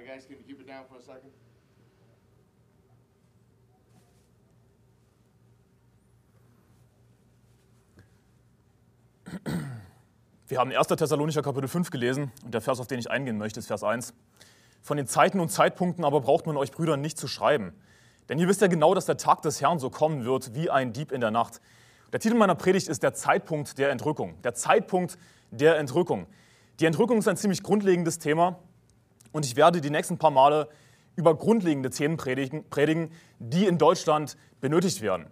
right, guys, can you keep it down for a second? Wir haben 1. Thessalonicher Kapitel 5 gelesen und der Vers, auf den ich eingehen möchte, ist Vers 1. Von den Zeiten und Zeitpunkten aber braucht man euch Brüdern nicht zu schreiben. Denn ihr wisst ja genau, dass der Tag des Herrn so kommen wird wie ein Dieb in der Nacht. Der Titel meiner Predigt ist der Zeitpunkt der Entrückung. Der Zeitpunkt der Entrückung. Die Entrückung ist ein ziemlich grundlegendes Thema und ich werde die nächsten paar Male über grundlegende Themen predigen, predigen, die in Deutschland benötigt werden.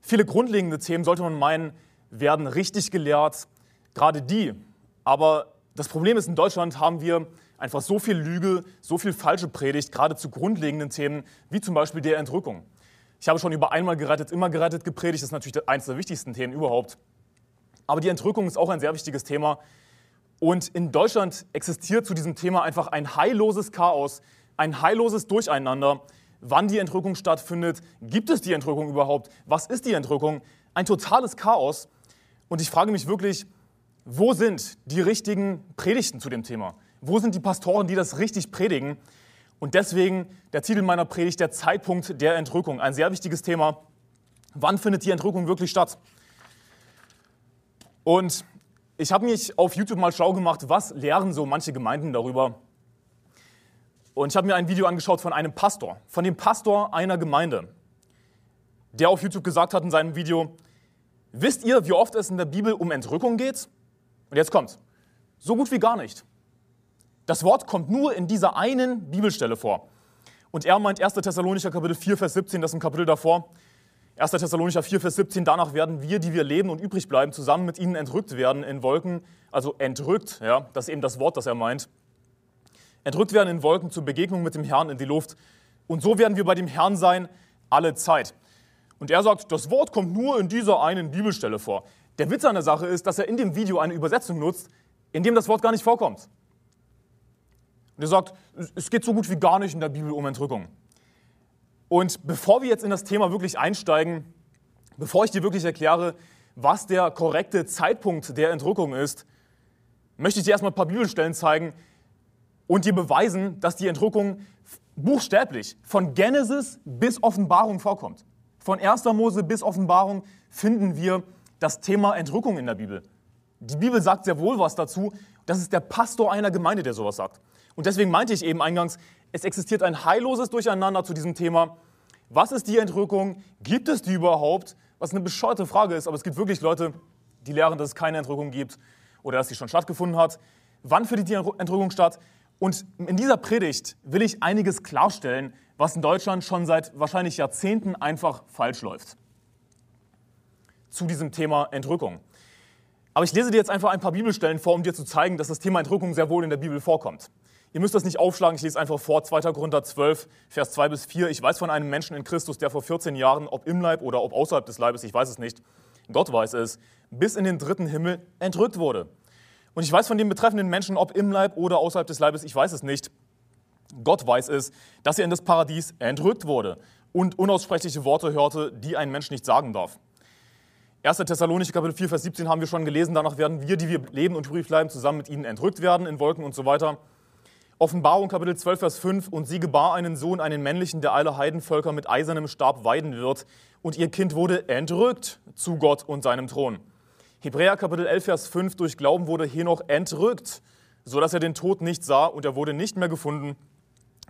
Viele grundlegende Themen, sollte man meinen, werden richtig gelehrt, gerade die. Aber das Problem ist, in Deutschland haben wir einfach so viel Lüge, so viel falsche Predigt, gerade zu grundlegenden Themen, wie zum Beispiel der Entrückung. Ich habe schon über einmal gerettet, immer gerettet gepredigt, das ist natürlich eines der wichtigsten Themen überhaupt. Aber die Entrückung ist auch ein sehr wichtiges Thema, und in Deutschland existiert zu diesem Thema einfach ein heilloses Chaos, ein heilloses Durcheinander. Wann die Entrückung stattfindet, gibt es die Entrückung überhaupt? Was ist die Entrückung? Ein totales Chaos. Und ich frage mich wirklich, wo sind die richtigen Predigten zu dem Thema? Wo sind die Pastoren, die das richtig predigen? Und deswegen der Titel meiner Predigt, der Zeitpunkt der Entrückung. Ein sehr wichtiges Thema. Wann findet die Entrückung wirklich statt? Und ich habe mich auf YouTube mal schlau gemacht, was lehren so manche Gemeinden darüber. Und ich habe mir ein Video angeschaut von einem Pastor, von dem Pastor einer Gemeinde, der auf YouTube gesagt hat in seinem Video, wisst ihr, wie oft es in der Bibel um Entrückung geht? Und jetzt kommt's. So gut wie gar nicht. Das Wort kommt nur in dieser einen Bibelstelle vor. Und er meint 1. Thessalonicher Kapitel 4, Vers 17, das ist ein Kapitel davor. 1. Thessalonicher 4, Vers 17, danach werden wir, die wir leben und übrig bleiben, zusammen mit ihnen entrückt werden in Wolken, also entrückt, ja, das ist eben das Wort, das er meint. Entrückt werden in Wolken zur Begegnung mit dem Herrn in die Luft. Und so werden wir bei dem Herrn sein, alle Zeit. Und er sagt, das Wort kommt nur in dieser einen Bibelstelle vor. Der Witz an der Sache ist, dass er in dem Video eine Übersetzung nutzt, in dem das Wort gar nicht vorkommt. Und er sagt, es geht so gut wie gar nicht in der Bibel um Entrückung. Und bevor wir jetzt in das Thema wirklich einsteigen, bevor ich dir wirklich erkläre, was der korrekte Zeitpunkt der Entrückung ist, möchte ich dir erstmal ein paar Bibelstellen zeigen und dir beweisen, dass die Entrückung buchstäblich von Genesis bis Offenbarung vorkommt. Von 1. Mose bis Offenbarung finden wir das Thema Entrückung in der Bibel. Die Bibel sagt sehr wohl was dazu. Das ist der Pastor einer Gemeinde, der sowas sagt. Und deswegen meinte ich eben eingangs, es existiert ein heilloses Durcheinander zu diesem Thema. Was ist die Entrückung? Gibt es die überhaupt? Was eine bescheuerte Frage ist, aber es gibt wirklich Leute, die lehren, dass es keine Entrückung gibt oder dass sie schon stattgefunden hat. Wann findet die Entrückung statt? Und in dieser Predigt will ich einiges klarstellen, was in Deutschland schon seit wahrscheinlich Jahrzehnten einfach falsch läuft. Zu diesem Thema Entrückung. Aber ich lese dir jetzt einfach ein paar Bibelstellen vor, um dir zu zeigen, dass das Thema Entrückung sehr wohl in der Bibel vorkommt. Ihr müsst das nicht aufschlagen, ich lese einfach vor, 2. Korinther 12, Vers 2 bis 4. Ich weiß von einem Menschen in Christus, der vor 14 Jahren, ob im Leib oder ob außerhalb des Leibes, ich weiß es nicht, Gott weiß es, bis in den dritten Himmel entrückt wurde. Und ich weiß von dem betreffenden Menschen, ob im Leib oder außerhalb des Leibes, ich weiß es nicht. Gott weiß es, dass er in das Paradies entrückt wurde und unaussprechliche Worte hörte, die ein Mensch nicht sagen darf. 1. Thessalonicher Kapitel 4, Vers 17 haben wir schon gelesen. Danach werden wir, die wir leben und übrig bleiben, zusammen mit ihnen entrückt werden in Wolken und so weiter. Offenbarung Kapitel 12, Vers 5, und sie gebar einen Sohn, einen männlichen, der alle Heidenvölker mit eisernem Stab weiden wird, und ihr Kind wurde entrückt zu Gott und seinem Thron. Hebräer Kapitel 11, Vers 5, durch Glauben wurde Henoch entrückt, so dass er den Tod nicht sah, und er wurde nicht mehr gefunden,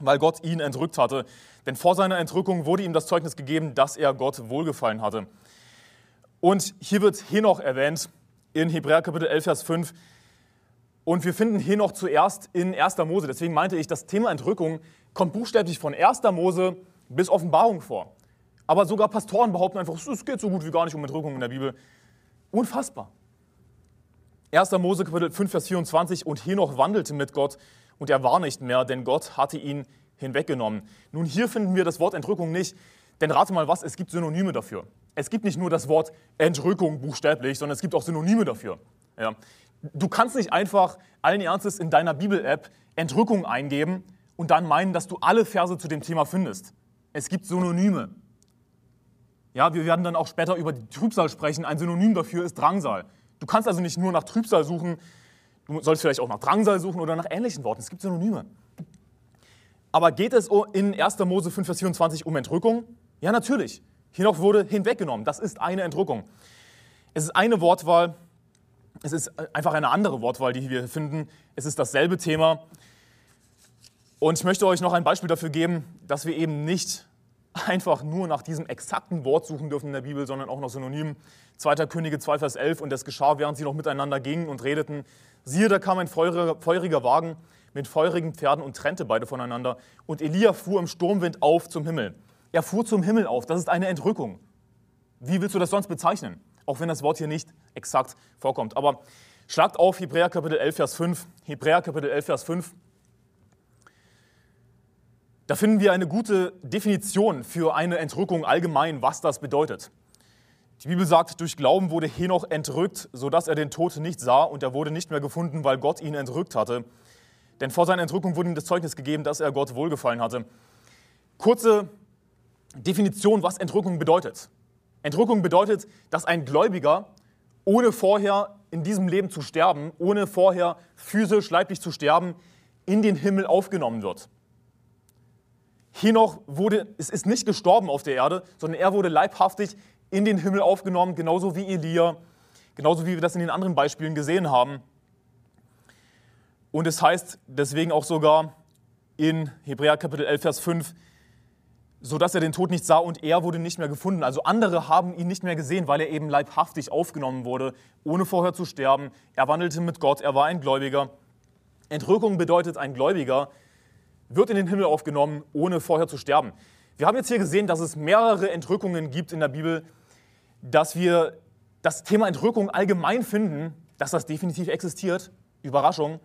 weil Gott ihn entrückt hatte. Denn vor seiner Entrückung wurde ihm das Zeugnis gegeben, dass er Gott wohlgefallen hatte. Und hier wird Henoch erwähnt in Hebräer Kapitel 11, Vers 5. Und wir finden hier noch zuerst in 1. Mose. Deswegen meinte ich, das Thema Entrückung kommt buchstäblich von 1. Mose bis Offenbarung vor. Aber sogar Pastoren behaupten einfach, es geht so gut wie gar nicht um Entrückung in der Bibel. Unfassbar. 1. Mose Kapitel 5, Vers 24. Und Henoch wandelte mit Gott und er war nicht mehr, denn Gott hatte ihn hinweggenommen. Nun, hier finden wir das Wort Entrückung nicht, denn rate mal was, es gibt Synonyme dafür. Es gibt nicht nur das Wort Entrückung buchstäblich, sondern es gibt auch Synonyme dafür. Ja. Du kannst nicht einfach allen Ernstes in deiner Bibel-App Entrückung eingeben und dann meinen, dass du alle Verse zu dem Thema findest. Es gibt Synonyme. Ja, wir werden dann auch später über die Trübsal sprechen. Ein Synonym dafür ist Drangsal. Du kannst also nicht nur nach Trübsal suchen, du sollst vielleicht auch nach Drangsal suchen oder nach ähnlichen Worten. Es gibt Synonyme. Aber geht es in 1. Mose 5, Vers 24 um Entrückung? Ja, natürlich. Henoch wurde hinweggenommen. Das ist eine Entrückung. Es ist eine Wortwahl, es ist einfach eine andere Wortwahl, die wir finden. Es ist dasselbe Thema. Und ich möchte euch noch ein Beispiel dafür geben, dass wir eben nicht einfach nur nach diesem exakten Wort suchen dürfen in der Bibel, sondern auch nach Synonymen. 2. Könige 2, Vers 11. Und das geschah, während sie noch miteinander gingen und redeten. Siehe, da kam ein feuriger, feuriger Wagen mit feurigen Pferden und trennte beide voneinander. Und Elia fuhr im Sturmwind auf zum Himmel. Er fuhr zum Himmel auf. Das ist eine Entrückung. Wie willst du das sonst bezeichnen? Auch wenn das Wort hier nicht exakt vorkommt. Aber schlagt auf Hebräer Kapitel 11, Vers 5. Hebräer Kapitel 11, Vers 5. Da finden wir eine gute Definition für eine Entrückung allgemein, was das bedeutet. Die Bibel sagt, durch Glauben wurde Henoch entrückt, sodass er den Tod nicht sah und er wurde nicht mehr gefunden, weil Gott ihn entrückt hatte. Denn vor seiner Entrückung wurde ihm das Zeugnis gegeben, dass er Gott wohlgefallen hatte. Kurze Definition, was Entrückung bedeutet. Entrückung bedeutet, dass ein Gläubiger, ohne vorher in diesem Leben zu sterben, ohne vorher physisch, leiblich zu sterben, in den Himmel aufgenommen wird. Henoch wurde, es ist nicht gestorben auf der Erde, sondern er wurde leibhaftig in den Himmel aufgenommen, genauso wie Elia, genauso wie wir das in den anderen Beispielen gesehen haben. Und es heißt deswegen auch sogar in Hebräer Kapitel 11, Vers 5, so dass er den Tod nicht sah und er wurde nicht mehr gefunden. Also andere haben ihn nicht mehr gesehen, weil er eben leibhaftig aufgenommen wurde, ohne vorher zu sterben. Er wandelte mit Gott, er war ein Gläubiger. Entrückung bedeutet, ein Gläubiger wird in den Himmel aufgenommen, ohne vorher zu sterben. Wir haben jetzt hier gesehen, dass es mehrere Entrückungen gibt in der Bibel, dass wir das Thema Entrückung allgemein finden, dass das definitiv existiert. Überraschung.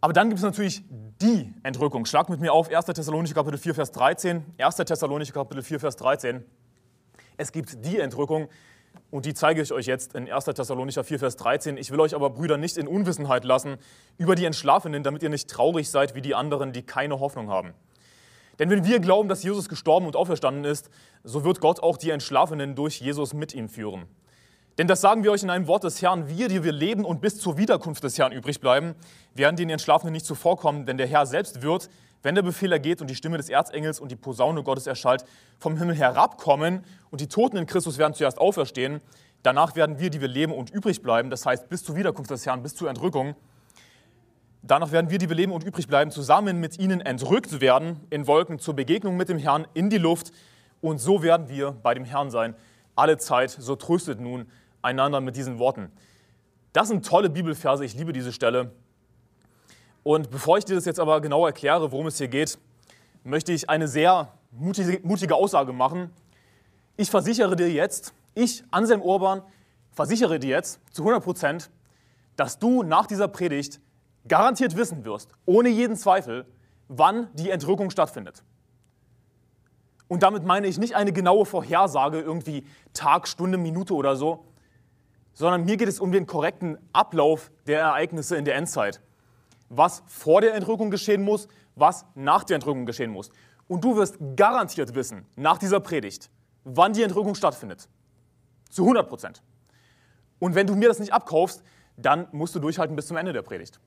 Aber dann gibt es natürlich die Entrückung. Schlag mit mir auf 1. Thessalonicher Kapitel 4, Vers 13. 1. Thessalonicher Kapitel 4, Vers 13. Es gibt die Entrückung, und die zeige ich euch jetzt in 1. Thessalonicher 4, Vers 13. Ich will euch aber, Brüder, nicht in Unwissenheit lassen über die Entschlafenen, damit ihr nicht traurig seid wie die anderen, die keine Hoffnung haben. Denn wenn wir glauben, dass Jesus gestorben und auferstanden ist, so wird Gott auch die Entschlafenen durch Jesus mit ihm führen. Denn das sagen wir euch in einem Wort des Herrn, wir, die wir leben und bis zur Wiederkunft des Herrn übrig bleiben, werden den Entschlafenen nicht zuvorkommen, denn der Herr selbst wird, wenn der Befehl ergeht und die Stimme des Erzengels und die Posaune Gottes erschallt, vom Himmel herabkommen und die Toten in Christus werden zuerst auferstehen. Danach werden wir, die wir leben und übrig bleiben, das heißt bis zur Wiederkunft des Herrn, bis zur Entrückung, danach werden wir, die wir leben und übrig bleiben, zusammen mit ihnen entrückt werden in Wolken zur Begegnung mit dem Herrn in die Luft. Und so werden wir bei dem Herrn sein. Alle Zeit, so tröstet nun einander mit diesen Worten. Das sind tolle Bibelverse, ich liebe diese Stelle. Und bevor ich dir das jetzt aber genau erkläre, worum es hier geht, möchte ich eine sehr mutige, mutige Aussage machen. Ich versichere dir jetzt, ich, Anselm Urban, versichere dir jetzt zu 100 Prozent, dass du nach dieser Predigt garantiert wissen wirst, ohne jeden Zweifel, wann die Entrückung stattfindet. Und damit meine ich nicht eine genaue Vorhersage, irgendwie Tag, Stunde, Minute oder so, sondern mir geht es um den korrekten Ablauf der Ereignisse in der Endzeit was vor der Entrückung geschehen muss, was nach der Entrückung geschehen muss. Und du wirst garantiert wissen, nach dieser Predigt, wann die Entrückung stattfindet. Zu 100 Prozent. Und wenn du mir das nicht abkaufst, dann musst du durchhalten bis zum Ende der Predigt.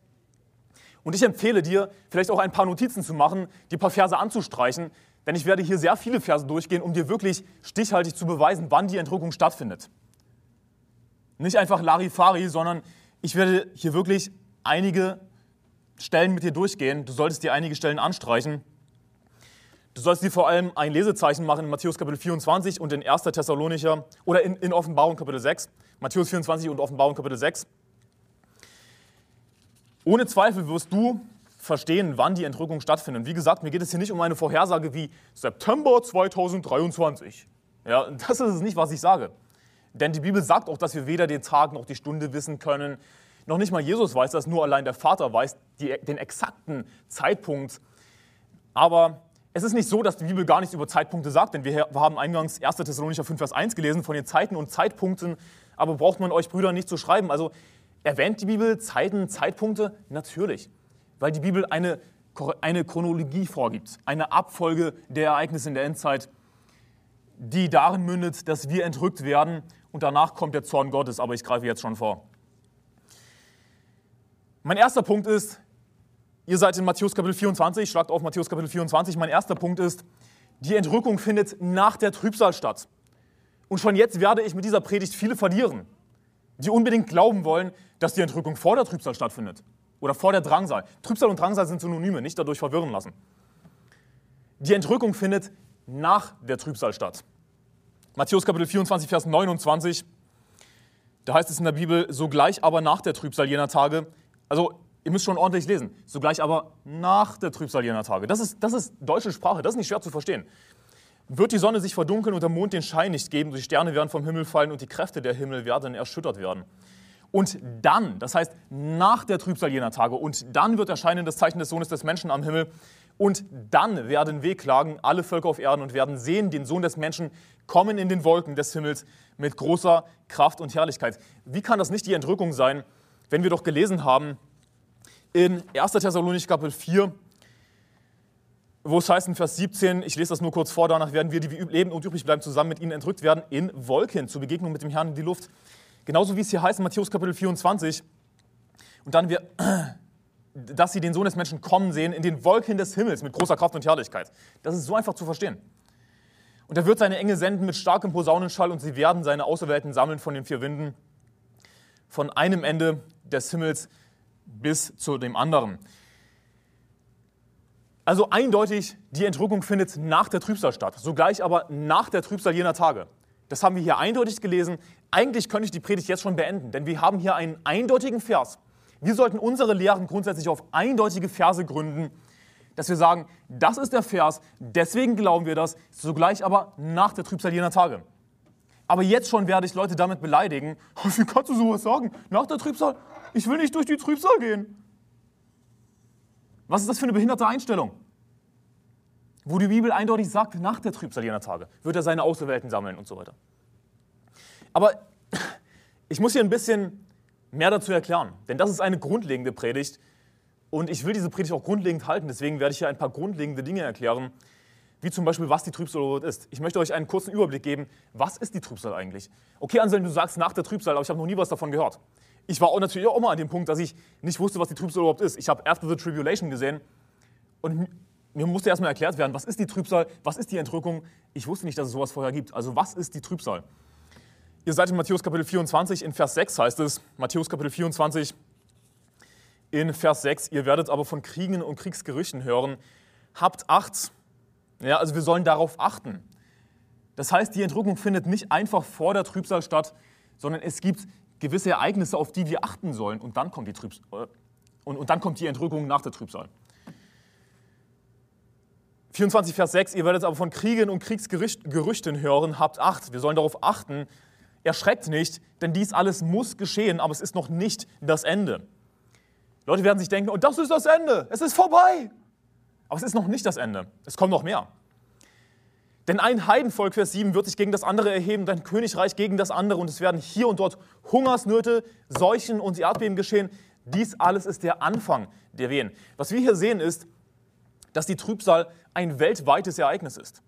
Und ich empfehle dir, vielleicht auch ein paar Notizen zu machen, die paar Verse anzustreichen, denn ich werde hier sehr viele Verse durchgehen, um dir wirklich stichhaltig zu beweisen, wann die Entrückung stattfindet. Nicht einfach Larifari, sondern ich werde hier wirklich einige Stellen mit dir durchgehen. Du solltest dir einige Stellen anstreichen. Du sollst dir vor allem ein Lesezeichen machen in Matthäus Kapitel 24 und in 1. Thessalonicher oder in, in Offenbarung Kapitel 6. Matthäus 24 und Offenbarung Kapitel 6. Ohne Zweifel wirst du verstehen, wann die Entrückung stattfindet. Und wie gesagt, mir geht es hier nicht um eine Vorhersage wie September 2023. Ja, das ist es nicht, was ich sage. Denn die Bibel sagt auch, dass wir weder den Tag noch die Stunde wissen können, noch nicht mal Jesus weiß das, nur allein der Vater weiß die, den exakten Zeitpunkt. Aber es ist nicht so, dass die Bibel gar nichts über Zeitpunkte sagt, denn wir haben eingangs 1. Thessalonicher 5, Vers 1 gelesen von den Zeiten und Zeitpunkten. Aber braucht man euch Brüder nicht zu schreiben? Also erwähnt die Bibel Zeiten, Zeitpunkte? Natürlich, weil die Bibel eine, eine Chronologie vorgibt, eine Abfolge der Ereignisse in der Endzeit, die darin mündet, dass wir entrückt werden und danach kommt der Zorn Gottes. Aber ich greife jetzt schon vor. Mein erster Punkt ist, Ihr seid in Matthäus Kapitel 24, schlagt auf Matthäus Kapitel 24. Mein erster Punkt ist, die Entrückung findet nach der Trübsal statt. Und schon jetzt werde ich mit dieser Predigt viele verlieren, die unbedingt glauben wollen, dass die Entrückung vor der Trübsal stattfindet oder vor der Drangsal. Trübsal und Drangsal sind Synonyme, nicht dadurch verwirren lassen. Die Entrückung findet nach der Trübsal statt. Matthäus Kapitel 24, Vers 29, da heißt es in der Bibel, sogleich aber nach der Trübsal jener Tage, also ihr müsst schon ordentlich lesen, sogleich aber nach der Trübsal jener Tage. Das ist, das ist deutsche Sprache, das ist nicht schwer zu verstehen. Wird die Sonne sich verdunkeln und der Mond den Schein nicht geben, die Sterne werden vom Himmel fallen und die Kräfte der Himmel werden erschüttert werden. Und dann, das heißt nach der Trübsal jener Tage, und dann wird erscheinen das Zeichen des Sohnes des Menschen am Himmel, und dann werden wehklagen alle Völker auf Erden und werden sehen den Sohn des Menschen kommen in den Wolken des Himmels mit großer Kraft und Herrlichkeit. Wie kann das nicht die Entrückung sein, wenn wir doch gelesen haben in 1. Thessalonich Kapitel 4, wo es heißt in Vers 17, ich lese das nur kurz vor, danach werden wir, die leben und übrig bleiben, zusammen mit ihnen entrückt werden in Wolken zur Begegnung mit dem Herrn in die Luft. Genauso wie es hier heißt in Matthäus Kapitel 24. Und dann wir, dass sie den Sohn des Menschen kommen sehen in den Wolken des Himmels mit großer Kraft und Herrlichkeit. Das ist so einfach zu verstehen. Und er wird seine Engel senden mit starkem Posaunenschall und sie werden seine Auserwählten sammeln von den vier Winden, von einem Ende des Himmels bis zu dem anderen. Also eindeutig, die Entrückung findet nach der Trübsal statt, sogleich aber nach der Trübsal jener Tage. Das haben wir hier eindeutig gelesen. Eigentlich könnte ich die Predigt jetzt schon beenden, denn wir haben hier einen eindeutigen Vers. Wir sollten unsere Lehren grundsätzlich auf eindeutige Verse gründen, dass wir sagen, das ist der Vers, deswegen glauben wir das, sogleich aber nach der Trübsal jener Tage. Aber jetzt schon werde ich Leute damit beleidigen. Wie kannst du sowas sagen? Nach der Trübsal? Ich will nicht durch die Trübsal gehen. Was ist das für eine behinderte Einstellung? Wo die Bibel eindeutig sagt, nach der Trübsal jener Tage wird er seine Auserwählten sammeln und so weiter. Aber ich muss hier ein bisschen mehr dazu erklären, denn das ist eine grundlegende Predigt und ich will diese Predigt auch grundlegend halten, deswegen werde ich hier ein paar grundlegende Dinge erklären, wie zum Beispiel, was die Trübsal ist. Ich möchte euch einen kurzen Überblick geben, was ist die Trübsal eigentlich? Okay, Anselm, du sagst nach der Trübsal, aber ich habe noch nie was davon gehört ich war auch natürlich auch mal an dem Punkt, dass ich nicht wusste, was die Trübsal überhaupt ist. Ich habe After the Tribulation gesehen und mir musste erstmal erklärt werden, was ist die Trübsal, was ist die Entrückung. Ich wusste nicht, dass es sowas vorher gibt. Also was ist die Trübsal? Ihr seid in Matthäus Kapitel 24, in Vers 6 heißt es, Matthäus Kapitel 24, in Vers 6, ihr werdet aber von Kriegen und Kriegsgerüchten hören. Habt Acht. Ja, also wir sollen darauf achten. Das heißt, die Entrückung findet nicht einfach vor der Trübsal statt, sondern es gibt gewisse Ereignisse, auf die wir achten sollen. Und dann kommt die, Trübs äh, und, und dann kommt die Entrückung nach der Trübsal. 24, Vers 6, ihr werdet aber von Kriegen und Kriegsgerüchten hören, habt Acht, wir sollen darauf achten, erschreckt nicht, denn dies alles muss geschehen, aber es ist noch nicht das Ende. Leute werden sich denken, und das ist das Ende, es ist vorbei. Aber es ist noch nicht das Ende, es kommt noch mehr. Denn ein Heidenvolk, Vers 7, wird sich gegen das andere erheben, dein Königreich gegen das andere und es werden hier und dort Hungersnöte, Seuchen und Erdbeben geschehen. Dies alles ist der Anfang der Wehen. Was wir hier sehen ist, dass die Trübsal ein weltweites Ereignis ist.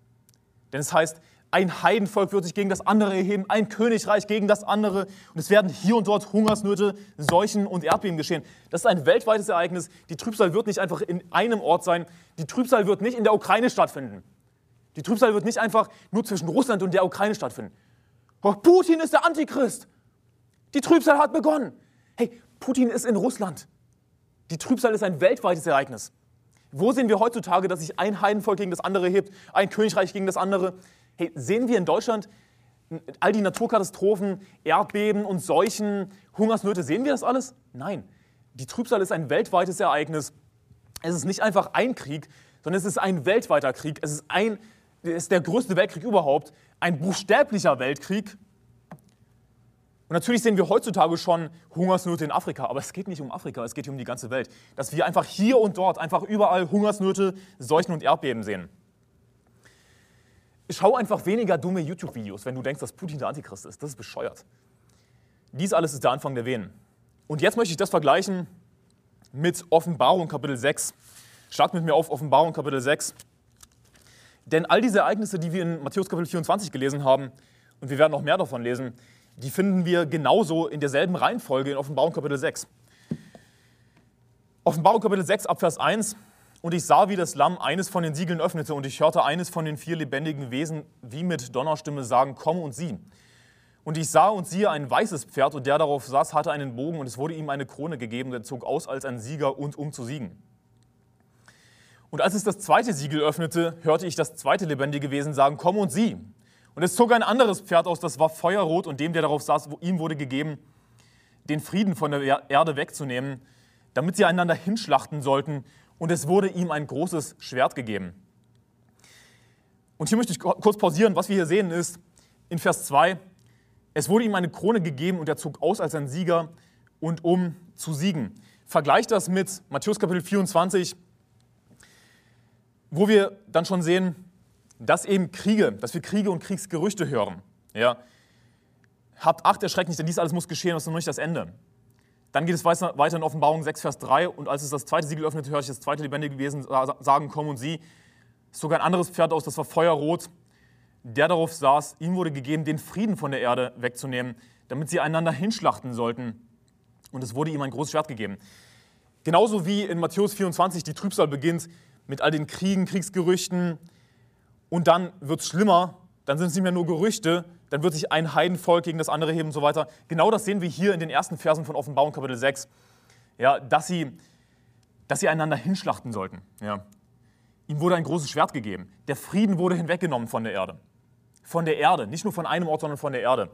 Denn es heißt, ein Heidenvolk wird sich gegen das andere erheben, ein Königreich gegen das andere und es werden hier und dort Hungersnöte, Seuchen und Erdbeben geschehen. Das ist ein weltweites Ereignis. Die Trübsal wird nicht einfach in einem Ort sein. Die Trübsal wird nicht in der Ukraine stattfinden. Die Trübsal wird nicht einfach nur zwischen Russland und der Ukraine stattfinden. Oh, Putin ist der Antichrist. Die Trübsal hat begonnen. Hey, Putin ist in Russland. Die Trübsal ist ein weltweites Ereignis. Wo sehen wir heutzutage, dass sich ein Heidenvolk gegen das andere hebt, ein Königreich gegen das andere? Hey, sehen wir in Deutschland all die Naturkatastrophen, Erdbeben und Seuchen, Hungersnöte, sehen wir das alles? Nein. Die Trübsal ist ein weltweites Ereignis. Es ist nicht einfach ein Krieg, sondern es ist ein weltweiter Krieg. Es ist ein ist der größte Weltkrieg überhaupt, ein buchstäblicher Weltkrieg. Und natürlich sehen wir heutzutage schon Hungersnöte in Afrika, aber es geht nicht um Afrika, es geht um die ganze Welt. Dass wir einfach hier und dort einfach überall Hungersnöte, Seuchen und Erdbeben sehen. Schau einfach weniger dumme YouTube-Videos, wenn du denkst, dass Putin der Antichrist ist. Das ist bescheuert. Dies alles ist der Anfang der Wehen. Und jetzt möchte ich das vergleichen mit Offenbarung Kapitel 6. Schlag mit mir auf Offenbarung Kapitel 6. Denn all diese Ereignisse, die wir in Matthäus Kapitel 24 gelesen haben, und wir werden noch mehr davon lesen, die finden wir genauso in derselben Reihenfolge in Offenbarung Kapitel 6. Offenbarung Kapitel 6 Abvers 1. Und ich sah, wie das Lamm eines von den Siegeln öffnete, und ich hörte eines von den vier lebendigen Wesen wie mit Donnerstimme sagen, komm und sieh. Und ich sah und siehe ein weißes Pferd, und der darauf saß, hatte einen Bogen, und es wurde ihm eine Krone gegeben, der zog aus als ein Sieger und um zu siegen. Und als es das zweite Siegel öffnete, hörte ich das zweite lebendige Wesen sagen, komm und sieh. Und es zog ein anderes Pferd aus, das war feuerrot, und dem, der darauf saß, ihm wurde gegeben, den Frieden von der Erde wegzunehmen, damit sie einander hinschlachten sollten und es wurde ihm ein großes Schwert gegeben. Und hier möchte ich kurz pausieren. Was wir hier sehen ist, in Vers 2, es wurde ihm eine Krone gegeben und er zog aus als ein Sieger und um zu siegen. Vergleicht das mit Matthäus Kapitel 24, wo wir dann schon sehen, dass eben Kriege, dass wir Kriege und Kriegsgerüchte hören. Ja. Habt Acht, erschreckt nicht, denn dies alles muss geschehen, das ist noch nicht das Ende. Dann geht es weiter in Offenbarung 6, Vers 3. Und als es das zweite Siegel öffnete, hörte ich das zweite lebendige Wesen sagen, komm und sieh. Zog ein anderes Pferd aus, das war feuerrot. Der darauf saß, ihm wurde gegeben, den Frieden von der Erde wegzunehmen, damit sie einander hinschlachten sollten. Und es wurde ihm ein großes Schwert gegeben. Genauso wie in Matthäus 24 die Trübsal beginnt mit all den Kriegen, Kriegsgerüchten. Und dann wird es schlimmer, dann sind es nicht mehr nur Gerüchte, dann wird sich ein Heidenvolk gegen das andere heben und so weiter. Genau das sehen wir hier in den ersten Versen von Offenbarung Kapitel 6, ja, dass, sie, dass sie einander hinschlachten sollten. Ja. Ihm wurde ein großes Schwert gegeben. Der Frieden wurde hinweggenommen von der Erde. Von der Erde, nicht nur von einem Ort, sondern von der Erde.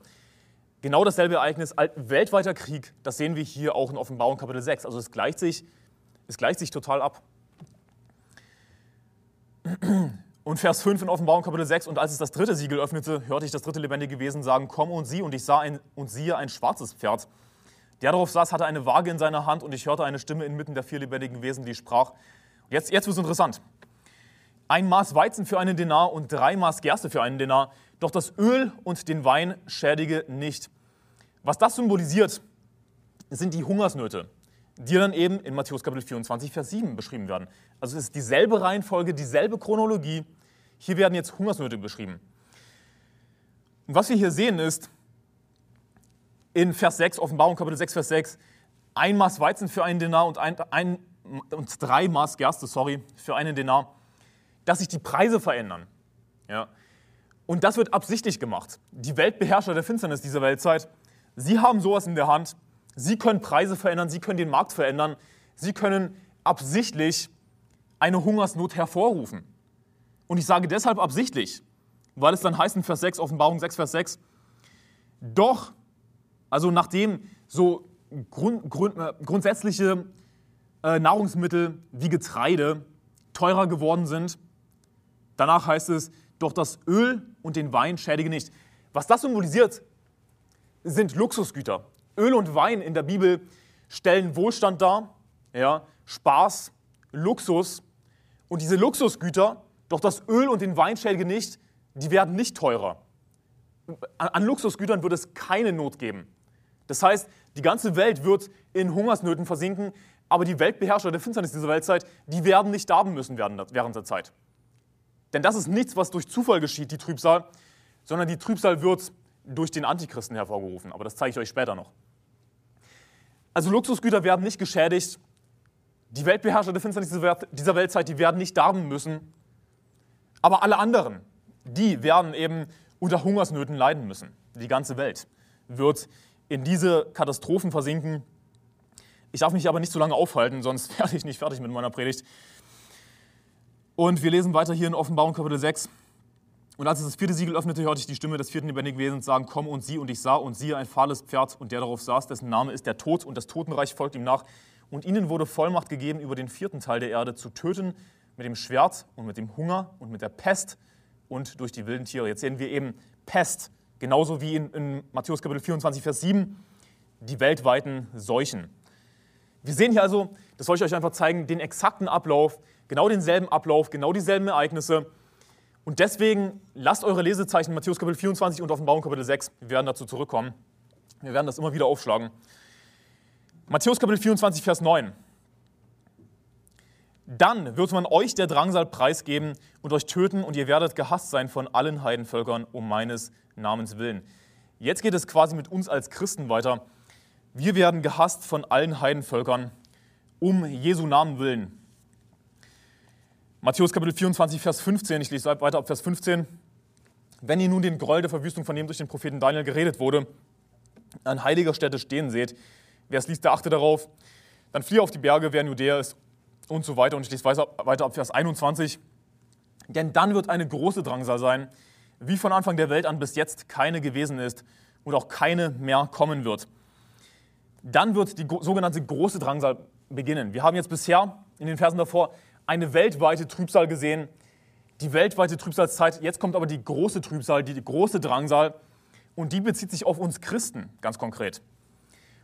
Genau dasselbe Ereignis, weltweiter Krieg, das sehen wir hier auch in Offenbarung Kapitel 6. Also es gleicht sich, es gleicht sich total ab. Und Vers 5 in Offenbarung Kapitel 6, und als es das dritte Siegel öffnete, hörte ich das dritte lebendige Wesen sagen, komm und sieh, und ich sah ein, und siehe ein schwarzes Pferd. Der darauf saß, hatte eine Waage in seiner Hand, und ich hörte eine Stimme inmitten der vier lebendigen Wesen, die sprach, jetzt, jetzt wird es interessant, ein Maß Weizen für einen Denar und drei Maß Gerste für einen Denar, doch das Öl und den Wein schädige nicht. Was das symbolisiert, sind die Hungersnöte, die dann eben in Matthäus Kapitel 24, Vers 7 beschrieben werden. Also es ist dieselbe Reihenfolge, dieselbe Chronologie, hier werden jetzt Hungersnöte beschrieben. Und was wir hier sehen ist, in Vers 6, Offenbarung Kapitel 6, Vers 6, ein Maß Weizen für einen Denar und, ein, ein, und drei Maß Gerste, sorry, für einen Denar, dass sich die Preise verändern. Ja. Und das wird absichtlich gemacht. Die Weltbeherrscher der Finsternis dieser Weltzeit, sie haben sowas in der Hand. Sie können Preise verändern, sie können den Markt verändern, sie können absichtlich eine Hungersnot hervorrufen. Und ich sage deshalb absichtlich, weil es dann heißt in Vers 6, Offenbarung 6, Vers 6, doch, also nachdem so grund, grund, äh, grundsätzliche äh, Nahrungsmittel wie Getreide teurer geworden sind, danach heißt es, doch das Öl und den Wein schädige nicht. Was das symbolisiert, sind Luxusgüter. Öl und Wein in der Bibel stellen Wohlstand dar, ja, Spaß, Luxus. Und diese Luxusgüter doch das Öl und den Wein schädige nicht, die werden nicht teurer. An Luxusgütern wird es keine Not geben. Das heißt, die ganze Welt wird in Hungersnöten versinken, aber die Weltbeherrscher der Finsternis dieser Weltzeit, die werden nicht darben müssen während der Zeit. Denn das ist nichts, was durch Zufall geschieht, die Trübsal, sondern die Trübsal wird durch den Antichristen hervorgerufen. Aber das zeige ich euch später noch. Also Luxusgüter werden nicht geschädigt. Die Weltbeherrscher der Finsternis dieser Weltzeit, die werden nicht darben müssen. Aber alle anderen, die werden eben unter Hungersnöten leiden müssen. Die ganze Welt wird in diese Katastrophen versinken. Ich darf mich aber nicht zu lange aufhalten, sonst werde ich nicht fertig mit meiner Predigt. Und wir lesen weiter hier in Offenbarung Kapitel 6. Und als es das vierte Siegel öffnete, hörte ich die Stimme des vierten lebendigen Wesens sagen, komm und sieh. Und ich sah und siehe ein fahles Pferd und der darauf saß, dessen Name ist der Tod und das Totenreich folgt ihm nach. Und ihnen wurde Vollmacht gegeben, über den vierten Teil der Erde zu töten mit dem Schwert und mit dem Hunger und mit der Pest und durch die wilden Tiere. Jetzt sehen wir eben Pest, genauso wie in, in Matthäus Kapitel 24, Vers 7, die weltweiten Seuchen. Wir sehen hier also, das soll ich euch einfach zeigen, den exakten Ablauf, genau denselben Ablauf, genau dieselben Ereignisse. Und deswegen lasst eure Lesezeichen Matthäus Kapitel 24 und Offenbarung Kapitel 6. Wir werden dazu zurückkommen. Wir werden das immer wieder aufschlagen. Matthäus Kapitel 24, Vers 9. Dann wird man euch der Drangsal preisgeben und euch töten und ihr werdet gehasst sein von allen Heidenvölkern um meines Namens willen. Jetzt geht es quasi mit uns als Christen weiter. Wir werden gehasst von allen Heidenvölkern um Jesu Namen willen. Matthäus Kapitel 24, Vers 15, ich lese weiter ab Vers 15. Wenn ihr nun den Groll der Verwüstung, von dem durch den Propheten Daniel geredet wurde, an heiliger Stätte stehen seht, wer es liest, der achte darauf, dann fliehe auf die Berge, wer in Judäa ist und so weiter. Und ich lese weiter ab Vers 21. Denn dann wird eine große Drangsal sein, wie von Anfang der Welt an bis jetzt keine gewesen ist und auch keine mehr kommen wird. Dann wird die sogenannte große Drangsal beginnen. Wir haben jetzt bisher in den Versen davor eine weltweite Trübsal gesehen, die weltweite Trübsalzeit. Jetzt kommt aber die große Trübsal, die große Drangsal und die bezieht sich auf uns Christen ganz konkret.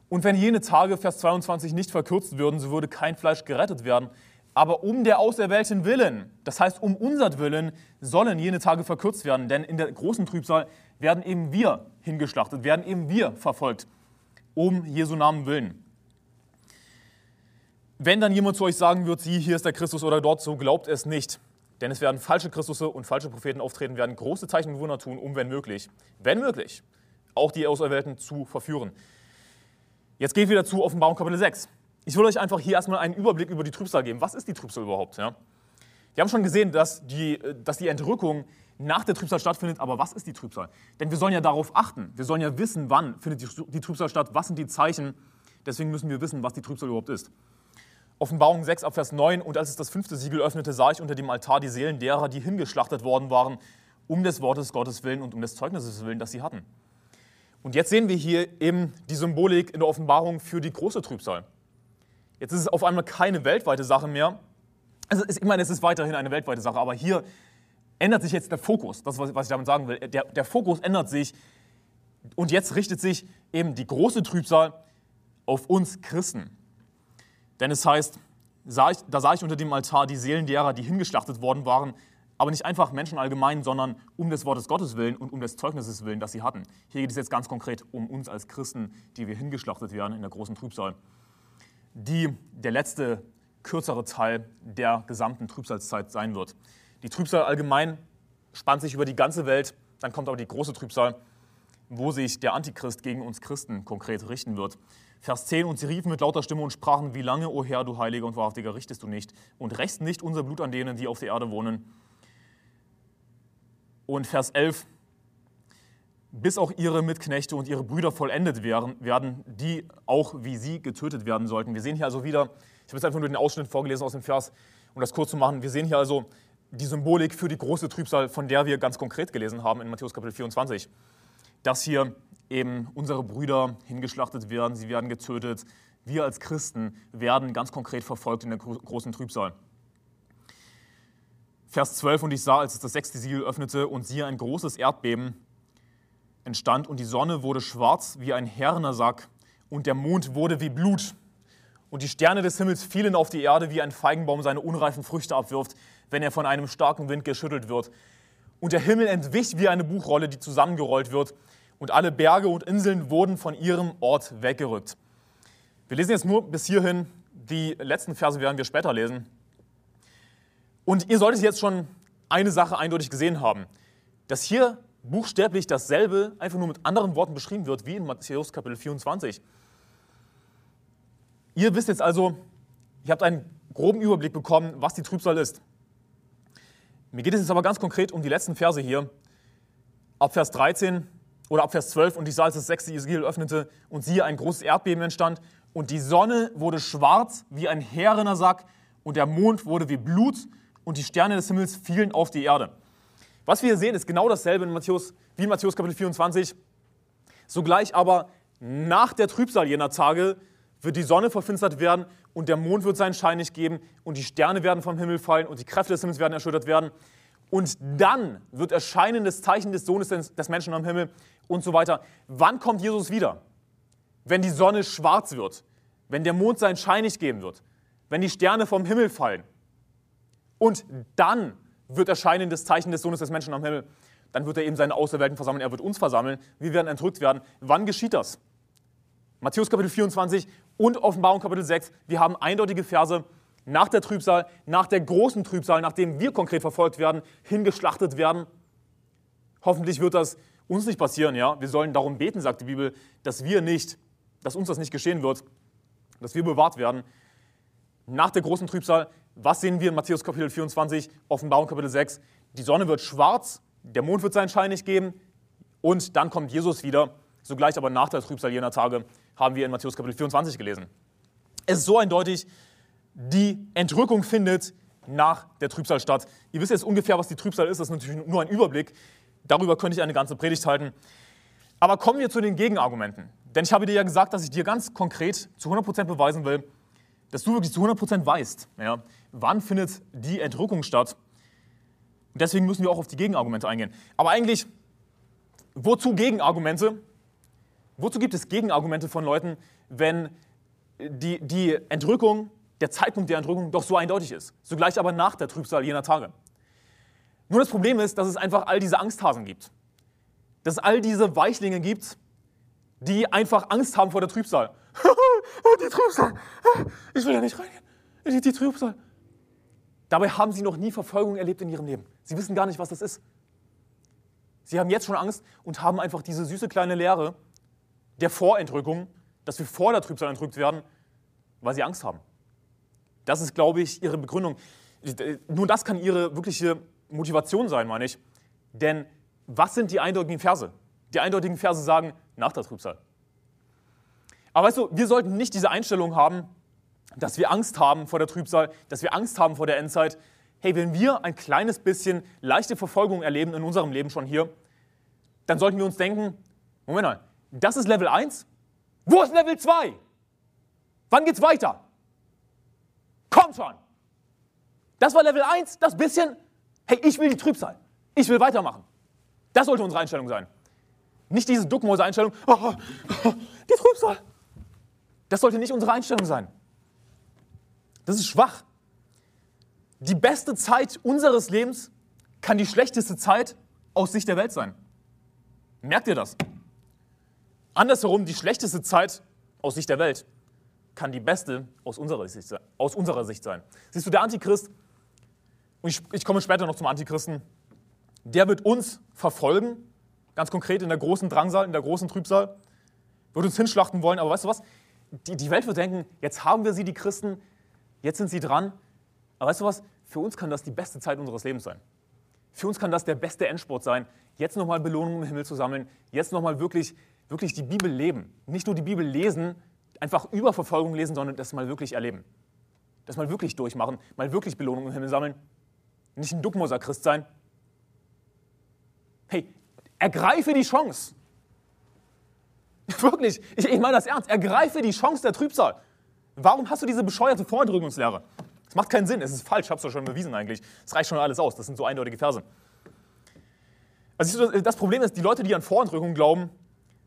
Und wenn jene Tage, Vers 22, nicht verkürzt würden, so würde kein Fleisch gerettet werden. Aber um der Auserwählten willen, das heißt um unser Willen, sollen jene Tage verkürzt werden. Denn in der großen Trübsal werden eben wir hingeschlachtet, werden eben wir verfolgt, um Jesu Namen willen. Wenn dann jemand zu euch sagen wird, sieh, hier ist der Christus oder dort, so glaubt es nicht. Denn es werden falsche Christusse und falsche Propheten auftreten, werden große Zeichen und Wunder tun, um, wenn möglich, wenn möglich, auch die Auserwählten zu verführen. Jetzt geht wieder zu Offenbarung Kapitel 6. Ich will euch einfach hier erstmal einen Überblick über die Trübsal geben. Was ist die Trübsal überhaupt? Ja? Wir haben schon gesehen, dass die, dass die Entrückung nach der Trübsal stattfindet, aber was ist die Trübsal? Denn wir sollen ja darauf achten. Wir sollen ja wissen, wann findet die Trübsal statt, was sind die Zeichen. Deswegen müssen wir wissen, was die Trübsal überhaupt ist. Offenbarung 6 ab Vers 9. Und als es das fünfte Siegel öffnete, sah ich unter dem Altar die Seelen derer, die hingeschlachtet worden waren, um des Wortes Gottes willen und um des Zeugnisses willen, das sie hatten. Und jetzt sehen wir hier eben die Symbolik in der Offenbarung für die große Trübsal. Jetzt ist es auf einmal keine weltweite Sache mehr. Also ich meine, es ist weiterhin eine weltweite Sache, aber hier ändert sich jetzt der Fokus. Das ist, was ich damit sagen will. Der, der Fokus ändert sich und jetzt richtet sich eben die große Trübsal auf uns Christen. Denn es heißt, sah ich, da sah ich unter dem Altar die Seelen derer, die hingeschlachtet worden waren, aber nicht einfach Menschen allgemein, sondern um des Wortes Gottes willen und um des Zeugnisses willen, das sie hatten. Hier geht es jetzt ganz konkret um uns als Christen, die wir hingeschlachtet werden in der großen Trübsal, die der letzte kürzere Teil der gesamten Trübsalzeit sein wird. Die Trübsal allgemein spannt sich über die ganze Welt, dann kommt aber die große Trübsal, wo sich der Antichrist gegen uns Christen konkret richten wird. Vers 10, und sie riefen mit lauter Stimme und sprachen, wie lange, o Herr, du Heiliger und Wahrhaftiger, richtest du nicht und rächst nicht unser Blut an denen, die auf der Erde wohnen und Vers 11, bis auch ihre Mitknechte und ihre Brüder vollendet werden, die auch wie sie getötet werden sollten. Wir sehen hier also wieder, ich habe jetzt einfach nur den Ausschnitt vorgelesen aus dem Vers, um das kurz zu machen. Wir sehen hier also die Symbolik für die große Trübsal, von der wir ganz konkret gelesen haben in Matthäus Kapitel 24. Dass hier eben unsere Brüder hingeschlachtet werden, sie werden getötet. Wir als Christen werden ganz konkret verfolgt in der großen Trübsal. Vers 12, und ich sah, als es das sechste Siegel öffnete, und siehe, ein großes Erdbeben entstand, und die Sonne wurde schwarz wie ein Hernersack, und der Mond wurde wie Blut. Und die Sterne des Himmels fielen auf die Erde, wie ein Feigenbaum seine unreifen Früchte abwirft, wenn er von einem starken Wind geschüttelt wird. Und der Himmel entwich wie eine Buchrolle, die zusammengerollt wird, und alle Berge und Inseln wurden von ihrem Ort weggerückt. Wir lesen jetzt nur bis hierhin, die letzten Verse werden wir später lesen. Und ihr solltet jetzt schon eine Sache eindeutig gesehen haben, dass hier buchstäblich dasselbe einfach nur mit anderen Worten beschrieben wird wie in Matthäus Kapitel 24. Ihr wisst jetzt also, ihr habt einen groben Überblick bekommen, was die Trübsal ist. Mir geht es jetzt aber ganz konkret um die letzten Verse hier. Ab Vers 13 oder ab Vers 12 und ich sah, als das sechste Israel öffnete und siehe, ein großes Erdbeben entstand und die Sonne wurde schwarz wie ein Herener Sack und der Mond wurde wie Blut und die Sterne des Himmels fielen auf die Erde. Was wir hier sehen, ist genau dasselbe in Matthäus, wie in Matthäus Kapitel 24. Sogleich aber nach der Trübsal jener Tage wird die Sonne verfinstert werden und der Mond wird seinen Schein nicht geben und die Sterne werden vom Himmel fallen und die Kräfte des Himmels werden erschüttert werden. Und dann wird erscheinen das Zeichen des Sohnes des Menschen am Himmel und so weiter. Wann kommt Jesus wieder? Wenn die Sonne schwarz wird, wenn der Mond seinen Schein nicht geben wird, wenn die Sterne vom Himmel fallen und dann wird erscheinen das Zeichen des Sohnes des Menschen am Himmel. Dann wird er eben seine Auserwählten versammeln, er wird uns versammeln. Wir werden entrückt werden. Wann geschieht das? Matthäus Kapitel 24 und Offenbarung Kapitel 6. Wir haben eindeutige Verse nach der Trübsal, nach der großen Trübsal, nachdem wir konkret verfolgt werden, hingeschlachtet werden. Hoffentlich wird das uns nicht passieren, ja. Wir sollen darum beten, sagt die Bibel, dass wir nicht, dass uns das nicht geschehen wird, dass wir bewahrt werden. nach der großen Trübsal, was sehen wir in Matthäus Kapitel 24, Offenbarung Kapitel 6? Die Sonne wird schwarz, der Mond wird seinen Schein nicht geben und dann kommt Jesus wieder. Sogleich aber nach der Trübsal jener Tage haben wir in Matthäus Kapitel 24 gelesen. Es ist so eindeutig, die Entrückung findet nach der Trübsal statt. Ihr wisst jetzt ungefähr, was die Trübsal ist, das ist natürlich nur ein Überblick. Darüber könnte ich eine ganze Predigt halten. Aber kommen wir zu den Gegenargumenten. Denn ich habe dir ja gesagt, dass ich dir ganz konkret zu 100% beweisen will, dass du wirklich zu 100% weißt, ja, wann findet die Entrückung statt. Und deswegen müssen wir auch auf die Gegenargumente eingehen. Aber eigentlich, wozu Gegenargumente? Wozu gibt es Gegenargumente von Leuten, wenn die, die Entrückung, der Zeitpunkt der Entrückung doch so eindeutig ist? Zugleich aber nach der Trübsal jener Tage. Nur das Problem ist, dass es einfach all diese Angsthasen gibt. Dass es all diese Weichlinge gibt, die einfach Angst haben vor der Trübsal. die Trübsal, ich will da nicht reingehen. Die, die Trübsal. Dabei haben sie noch nie Verfolgung erlebt in ihrem Leben. Sie wissen gar nicht, was das ist. Sie haben jetzt schon Angst und haben einfach diese süße kleine Lehre der Vorentrückung, dass wir vor der Trübsal entrückt werden, weil sie Angst haben. Das ist, glaube ich, ihre Begründung. Nur das kann ihre wirkliche Motivation sein, meine ich. Denn was sind die eindeutigen Verse? Die eindeutigen Verse sagen, nach der Trübsal. Aber weißt du, wir sollten nicht diese Einstellung haben, dass wir Angst haben vor der Trübsal, dass wir Angst haben vor der Endzeit. Hey, wenn wir ein kleines bisschen leichte Verfolgung erleben in unserem Leben schon hier, dann sollten wir uns denken, Moment mal, das ist Level 1? Wo ist Level 2? Wann geht's weiter? Komm schon! Das war Level 1, das bisschen, hey, ich will die Trübsal. Ich will weitermachen. Das sollte unsere Einstellung sein. Nicht diese Duckmäuse-Einstellung, oh, oh, die Trübsal. Das sollte nicht unsere Einstellung sein. Das ist schwach. Die beste Zeit unseres Lebens kann die schlechteste Zeit aus Sicht der Welt sein. Merkt ihr das? Andersherum, die schlechteste Zeit aus Sicht der Welt kann die beste aus unserer Sicht, aus unserer Sicht sein. Siehst du, der Antichrist, und ich, ich komme später noch zum Antichristen, der wird uns verfolgen ganz konkret in der großen Drangsal, in der großen Trübsal, wird uns hinschlachten wollen. Aber weißt du was? Die, die Welt wird denken, jetzt haben wir sie, die Christen, jetzt sind sie dran. Aber weißt du was? Für uns kann das die beste Zeit unseres Lebens sein. Für uns kann das der beste Endspurt sein, jetzt nochmal Belohnungen im Himmel zu sammeln, jetzt nochmal wirklich, wirklich die Bibel leben. Nicht nur die Bibel lesen, einfach über Verfolgung lesen, sondern das mal wirklich erleben. Das mal wirklich durchmachen, mal wirklich Belohnungen im Himmel sammeln. Nicht ein Duckmoser Christ sein. Hey, Ergreife die Chance. Wirklich, ich, ich meine das ernst. Ergreife die Chance der Trübsal. Warum hast du diese bescheuerte Vordrückungslehre? Das macht keinen Sinn, es ist falsch, ich habe es doch schon bewiesen eigentlich. Es reicht schon alles aus, das sind so eindeutige Verse. Also das Problem ist, die Leute, die an Vorentrückung glauben,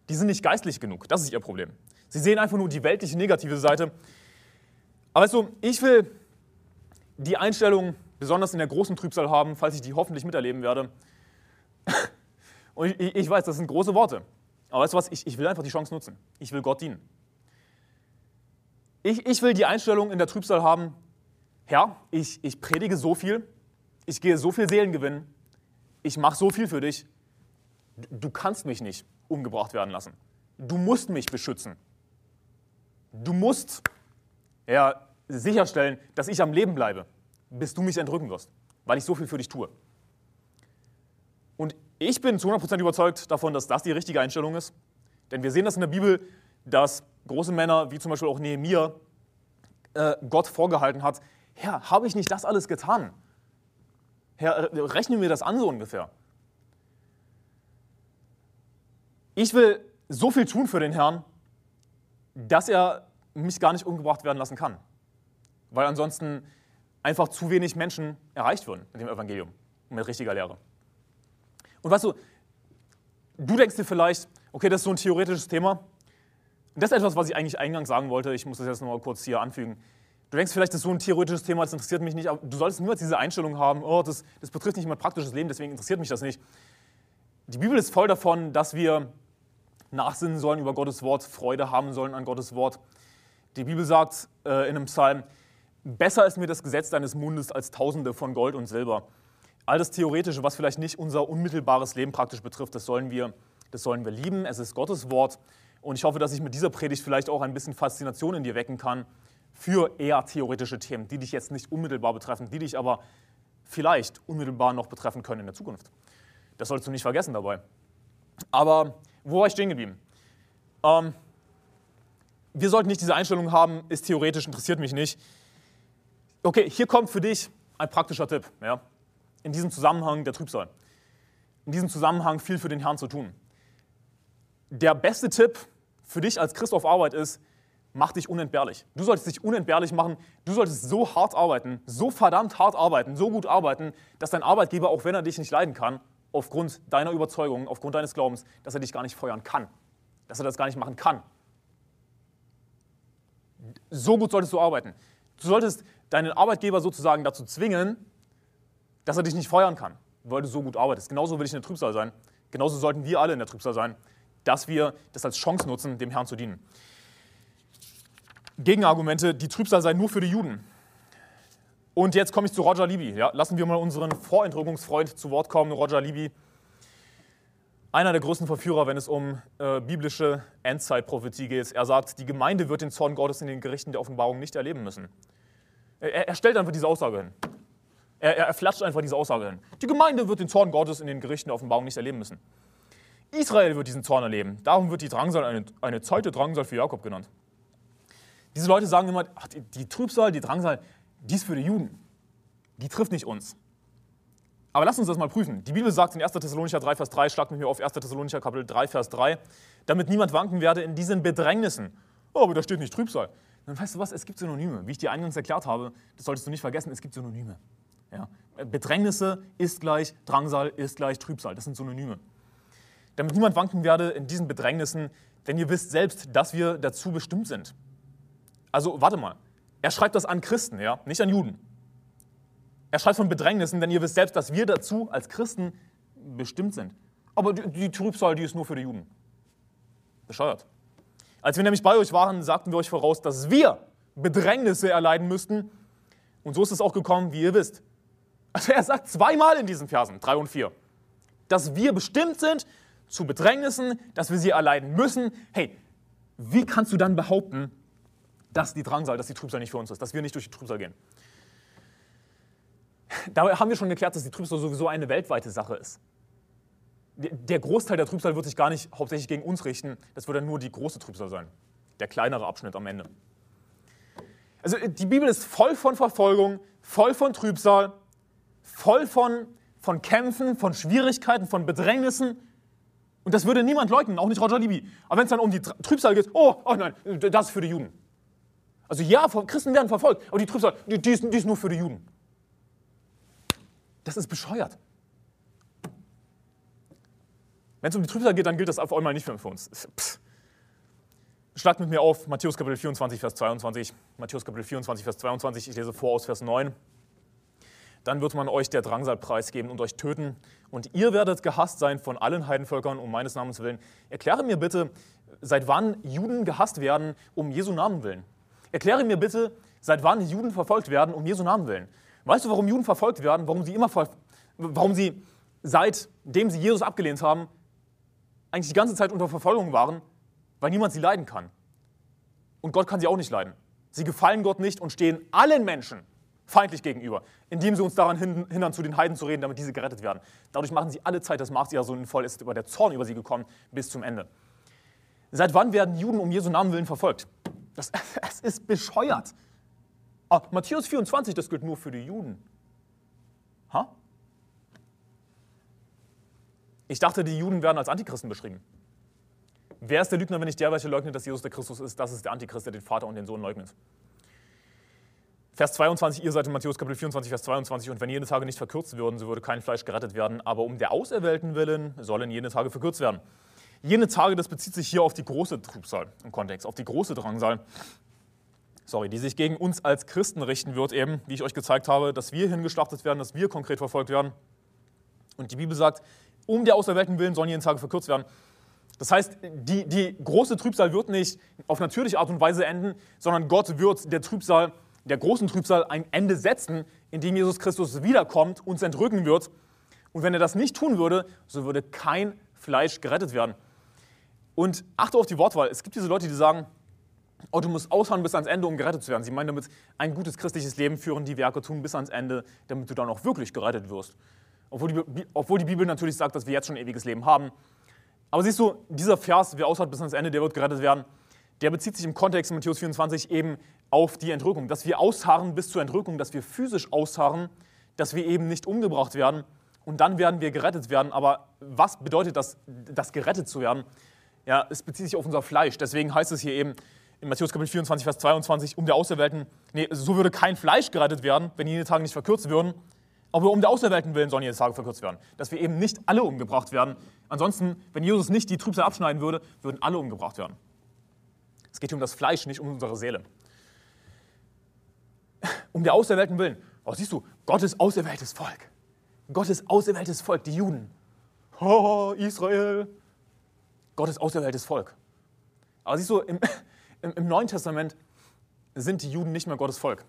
die sind nicht geistlich genug. Das ist ihr Problem. Sie sehen einfach nur die weltliche negative Seite. Aber weißt du, ich will die Einstellung besonders in der großen Trübsal haben, falls ich die hoffentlich miterleben werde. Und ich, ich weiß, das sind große Worte. Aber weißt du was, ich, ich will einfach die Chance nutzen. Ich will Gott dienen. Ich, ich will die Einstellung in der Trübsal haben, Herr, ich, ich predige so viel, ich gehe so viel Seelen gewinnen, ich mache so viel für dich, du kannst mich nicht umgebracht werden lassen. Du musst mich beschützen. Du musst ja, sicherstellen, dass ich am Leben bleibe, bis du mich entrücken wirst, weil ich so viel für dich tue. Und ich bin zu 100% überzeugt davon, dass das die richtige Einstellung ist. Denn wir sehen das in der Bibel, dass große Männer, wie zum Beispiel auch Nehemiah, äh, Gott vorgehalten hat, Herr, habe ich nicht das alles getan? Herr, äh, rechne mir das an so ungefähr. Ich will so viel tun für den Herrn, dass er mich gar nicht umgebracht werden lassen kann. Weil ansonsten einfach zu wenig Menschen erreicht würden mit dem Evangelium und mit richtiger Lehre. Und weißt du, du denkst dir vielleicht, okay, das ist so ein theoretisches Thema. Und das ist etwas, was ich eigentlich eingangs sagen wollte. Ich muss das jetzt nochmal kurz hier anfügen. Du denkst vielleicht, das ist so ein theoretisches Thema, das interessiert mich nicht, aber du solltest niemals diese Einstellung haben, oh, das, das betrifft nicht mein praktisches Leben, deswegen interessiert mich das nicht. Die Bibel ist voll davon, dass wir nachsinnen sollen über Gottes Wort, Freude haben sollen an Gottes Wort. Die Bibel sagt äh, in einem Psalm, besser ist mir das Gesetz deines Mundes als Tausende von Gold und Silber all das Theoretische, was vielleicht nicht unser unmittelbares Leben praktisch betrifft, das sollen wir, das sollen wir lieben. Es ist Gottes Wort. Und ich hoffe, dass ich mit dieser Predigt vielleicht auch ein bisschen Faszination in dir wecken kann für eher theoretische Themen, die dich jetzt nicht unmittelbar betreffen, die dich aber vielleicht unmittelbar noch betreffen können in der Zukunft. Das sollst du nicht vergessen dabei. Aber wo war ich stehen geblieben? Ähm, wir sollten nicht diese Einstellung haben, ist theoretisch, interessiert mich nicht. Okay, hier kommt für dich ein praktischer Tipp. Ja? In diesem Zusammenhang der Trübsal. In diesem Zusammenhang viel für den Herrn zu tun. Der beste Tipp für dich als Christ auf Arbeit ist, mach dich unentbehrlich. Du solltest dich unentbehrlich machen. Du solltest so hart arbeiten, so verdammt hart arbeiten, so gut arbeiten, dass dein Arbeitgeber, auch wenn er dich nicht leiden kann, aufgrund deiner Überzeugung, aufgrund deines Glaubens, dass er dich gar nicht feuern kann. Dass er das gar nicht machen kann. So gut solltest du arbeiten. Du solltest deinen Arbeitgeber sozusagen dazu zwingen, dass er dich nicht feuern kann, weil du so gut arbeitest. Genauso will ich in der Trübsal sein. Genauso sollten wir alle in der Trübsal sein, dass wir das als Chance nutzen, dem Herrn zu dienen. Gegenargumente, die Trübsal sei nur für die Juden. Und jetzt komme ich zu Roger Libby. Ja, lassen wir mal unseren Vorentrückungsfreund zu Wort kommen, Roger Libby. Einer der größten Verführer, wenn es um äh, biblische Endzeitprophetie geht. Er sagt, die Gemeinde wird den Zorn Gottes in den Gerichten der Offenbarung nicht erleben müssen. Er, er stellt einfach diese Aussage hin. Er, er, er flatscht einfach diese Aussage hin. Die Gemeinde wird den Zorn Gottes in den Gerichten der Offenbarung nicht erleben müssen. Israel wird diesen Zorn erleben. Darum wird die Drangsal eine, eine zweite Drangsal für Jakob genannt. Diese Leute sagen immer, ach, die, die Trübsal, die Drangsal, die ist für die Juden. Die trifft nicht uns. Aber lass uns das mal prüfen. Die Bibel sagt in 1. Thessalonicher 3, Vers 3, schlag mit mir auf 1. Thessalonicher Kapitel 3, Vers 3, damit niemand wanken werde in diesen Bedrängnissen. Oh, aber da steht nicht Trübsal. Dann weißt du was, es gibt Synonyme. Wie ich dir eingangs erklärt habe, das solltest du nicht vergessen, es gibt Synonyme. Ja? Bedrängnisse ist gleich Drangsal, ist gleich Trübsal. Das sind Synonyme. Damit niemand wanken werde in diesen Bedrängnissen, denn ihr wisst selbst, dass wir dazu bestimmt sind. Also warte mal, er schreibt das an Christen, ja, nicht an Juden. Er schreibt von Bedrängnissen, denn ihr wisst selbst, dass wir dazu als Christen bestimmt sind. Aber die, die Trübsal, die ist nur für die Juden. Bescheuert. Als wir nämlich bei euch waren, sagten wir euch voraus, dass wir Bedrängnisse erleiden müssten. Und so ist es auch gekommen, wie ihr wisst. Also er sagt zweimal in diesen Versen, 3 und 4, dass wir bestimmt sind zu Bedrängnissen, dass wir sie erleiden müssen. Hey, wie kannst du dann behaupten, dass die Drangsal, dass die Trübsal nicht für uns ist, dass wir nicht durch die Trübsal gehen? Dabei haben wir schon geklärt, dass die Trübsal sowieso eine weltweite Sache ist. Der Großteil der Trübsal wird sich gar nicht hauptsächlich gegen uns richten, das wird dann nur die große Trübsal sein, der kleinere Abschnitt am Ende. Also die Bibel ist voll von Verfolgung, voll von Trübsal, voll von, von Kämpfen, von Schwierigkeiten, von Bedrängnissen. Und das würde niemand leugnen, auch nicht Roger Libby. Aber wenn es dann um die Trübsal geht, oh, oh nein, das ist für die Juden. Also ja, Christen werden verfolgt, aber die Trübsal, die, die, ist, die ist nur für die Juden. Das ist bescheuert. Wenn es um die Trübsal geht, dann gilt das auf einmal nicht mehr für uns. Pff. Schlagt mit mir auf Matthäus Kapitel 24, Vers 22. Matthäus Kapitel 24, Vers 22. Ich lese vor aus Vers 9. Dann wird man euch der Drangsal preisgeben und euch töten. Und ihr werdet gehasst sein von allen Heidenvölkern um meines Namens willen. Erkläre mir bitte, seit wann Juden gehasst werden um Jesu Namen willen. Erkläre mir bitte, seit wann Juden verfolgt werden um Jesu Namen willen. Weißt du, warum Juden verfolgt werden? Warum sie immer, warum sie seitdem sie Jesus abgelehnt haben, eigentlich die ganze Zeit unter Verfolgung waren? Weil niemand sie leiden kann. Und Gott kann sie auch nicht leiden. Sie gefallen Gott nicht und stehen allen Menschen feindlich gegenüber, indem sie uns daran hindern, zu den Heiden zu reden, damit diese gerettet werden. Dadurch machen sie alle Zeit das Maß ihrer Sünden voll, ist über der Zorn über sie gekommen bis zum Ende. Seit wann werden Juden um Jesu Namen willen verfolgt? Das, das ist bescheuert. Ah, Matthäus 24, das gilt nur für die Juden. Ha? Ich dachte, die Juden werden als Antichristen beschrieben. Wer ist der Lügner, wenn nicht der, welcher leugnet, dass Jesus der Christus ist? Das ist der Antichrist, der den Vater und den Sohn leugnet. Vers 22, ihr seid in Matthäus Kapitel 24, Vers 22, und wenn jene Tage nicht verkürzt würden, so würde kein Fleisch gerettet werden, aber um der Auserwählten willen sollen jene Tage verkürzt werden. Jene Tage, das bezieht sich hier auf die große Trübsal im Kontext, auf die große Drangsal sorry, die sich gegen uns als Christen richten wird, eben, wie ich euch gezeigt habe, dass wir hingeschlachtet werden, dass wir konkret verfolgt werden. Und die Bibel sagt, um der Auserwählten willen sollen jene Tage verkürzt werden. Das heißt, die, die große Trübsal wird nicht auf natürliche Art und Weise enden, sondern Gott wird der Trübsal, der großen Trübsal ein Ende setzen, indem Jesus Christus wiederkommt, uns entrücken wird. Und wenn er das nicht tun würde, so würde kein Fleisch gerettet werden. Und achte auf die Wortwahl. Es gibt diese Leute, die sagen, oh, du musst ausharren bis ans Ende, um gerettet zu werden. Sie meinen damit, ein gutes christliches Leben führen, die Werke tun bis ans Ende, damit du dann auch wirklich gerettet wirst. Obwohl die, obwohl die Bibel natürlich sagt, dass wir jetzt schon ewiges Leben haben. Aber siehst du, dieser Vers, wer ausharrt bis ans Ende, der wird gerettet werden, der bezieht sich im Kontext in Matthäus 24 eben auf die Entrückung. Dass wir ausharren bis zur Entrückung, dass wir physisch ausharren, dass wir eben nicht umgebracht werden und dann werden wir gerettet werden. Aber was bedeutet das, das gerettet zu werden? Ja, es bezieht sich auf unser Fleisch. Deswegen heißt es hier eben in Matthäus Kapitel 24, Vers 22, um der Auserwählten, nee, so würde kein Fleisch gerettet werden, wenn jene Tage nicht verkürzt würden. Aber um der Auserwählten willen sollen jene Tage verkürzt werden. Dass wir eben nicht alle umgebracht werden. Ansonsten, wenn Jesus nicht die Trübsal abschneiden würde, würden alle umgebracht werden. Es geht hier um das Fleisch, nicht um unsere Seele. Um der Auserwählten willen. Oh, siehst du, Gottes auserwähltes Volk. Gottes auserwähltes Volk, die Juden. Oh, Israel. Gottes auserwähltes Volk. Aber siehst du, im, im, im Neuen Testament sind die Juden nicht mehr Gottes Volk.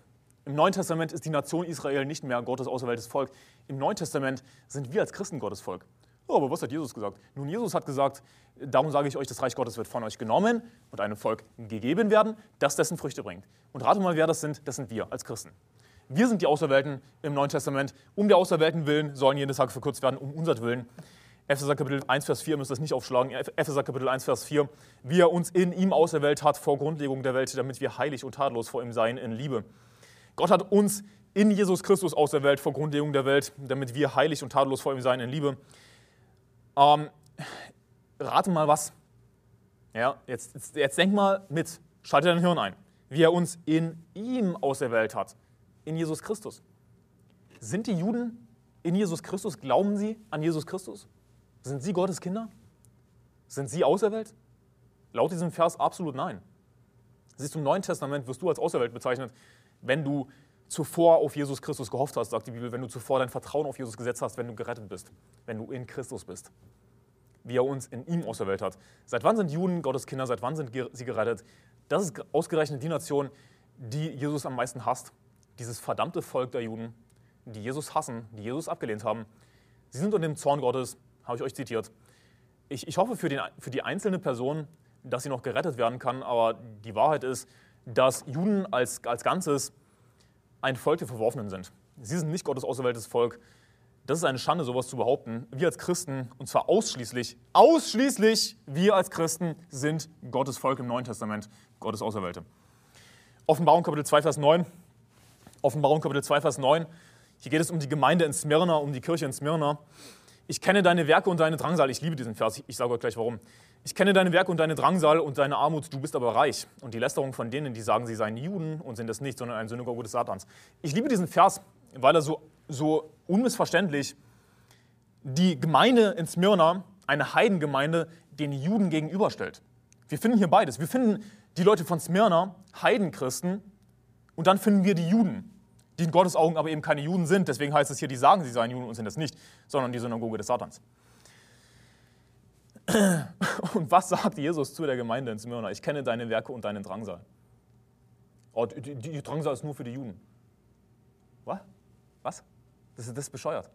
Im Neuen Testament ist die Nation Israel nicht mehr Gottes auserwähltes Volk. Im Neuen Testament sind wir als Christen Gottes Volk. Oh, aber was hat Jesus gesagt? Nun, Jesus hat gesagt, darum sage ich euch, das Reich Gottes wird von euch genommen und einem Volk gegeben werden, das dessen Früchte bringt. Und rate mal, wer das sind. Das sind wir als Christen. Wir sind die Auserwählten im Neuen Testament. Um der Auserwählten willen sollen jene Tage verkürzt werden, um unser Willen. Epheser Kapitel 1, Vers 4, müsst ihr das nicht aufschlagen. Epheser Kapitel 1, Vers 4. Wie er uns in ihm auserwählt hat vor Grundlegung der Welt, damit wir heilig und tadellos vor ihm seien in Liebe. Gott hat uns in Jesus Christus auserwählt vor Grundlegung der Welt, damit wir heilig und tadellos vor ihm seien in Liebe. Ähm, rate mal was. Ja, jetzt, jetzt, jetzt denk mal mit, schalte dein Hirn ein. Wie er uns in ihm auserwählt hat, in Jesus Christus. Sind die Juden in Jesus Christus? Glauben sie an Jesus Christus? Sind sie Gottes Kinder? Sind sie auserwählt? Laut diesem Vers absolut nein. Siehst du, im Neuen Testament wirst du als auserwählt bezeichnet, wenn du zuvor auf Jesus Christus gehofft hast, sagt die Bibel, wenn du zuvor dein Vertrauen auf Jesus gesetzt hast, wenn du gerettet bist, wenn du in Christus bist, wie er uns in ihm auserwählt hat. Seit wann sind Juden Gottes Kinder? Seit wann sind sie gerettet? Das ist ausgerechnet die Nation, die Jesus am meisten hasst. Dieses verdammte Volk der Juden, die Jesus hassen, die Jesus abgelehnt haben. Sie sind unter dem Zorn Gottes, habe ich euch zitiert. Ich, ich hoffe für, den, für die einzelne Person, dass sie noch gerettet werden kann, aber die Wahrheit ist, dass Juden als, als Ganzes ein Volk der Verworfenen sind. Sie sind nicht Gottes auserwähltes Volk. Das ist eine Schande, sowas zu behaupten. Wir als Christen, und zwar ausschließlich, ausschließlich wir als Christen sind Gottes Volk im Neuen Testament, Gottes Auserwählte. Offenbarung Kapitel 2, Vers 9. Offenbarung Kapitel 2, Vers 9. Hier geht es um die Gemeinde in Smyrna, um die Kirche in Smyrna. Ich kenne deine Werke und deine Drangsal. Ich liebe diesen Vers. Ich sage euch gleich warum. Ich kenne deine Werke und deine Drangsal und deine Armut. Du bist aber reich. Und die Lästerung von denen, die sagen, sie seien Juden und sind es nicht, sondern ein Synagoge des Satans. Ich liebe diesen Vers, weil er so, so unmissverständlich die Gemeinde in Smyrna, eine Heidengemeinde, den Juden gegenüberstellt. Wir finden hier beides. Wir finden die Leute von Smyrna, Heidenchristen, und dann finden wir die Juden, die in Gottes Augen aber eben keine Juden sind. Deswegen heißt es hier, die sagen, sie seien Juden und sind es nicht, sondern die Synagoge des Satans. Und was sagt Jesus zu der Gemeinde in Smyrna? Ich kenne deine Werke und deinen Drangsal. Oh, die, die Drangsal ist nur für die Juden. Was? Was? Das ist, das ist bescheuert.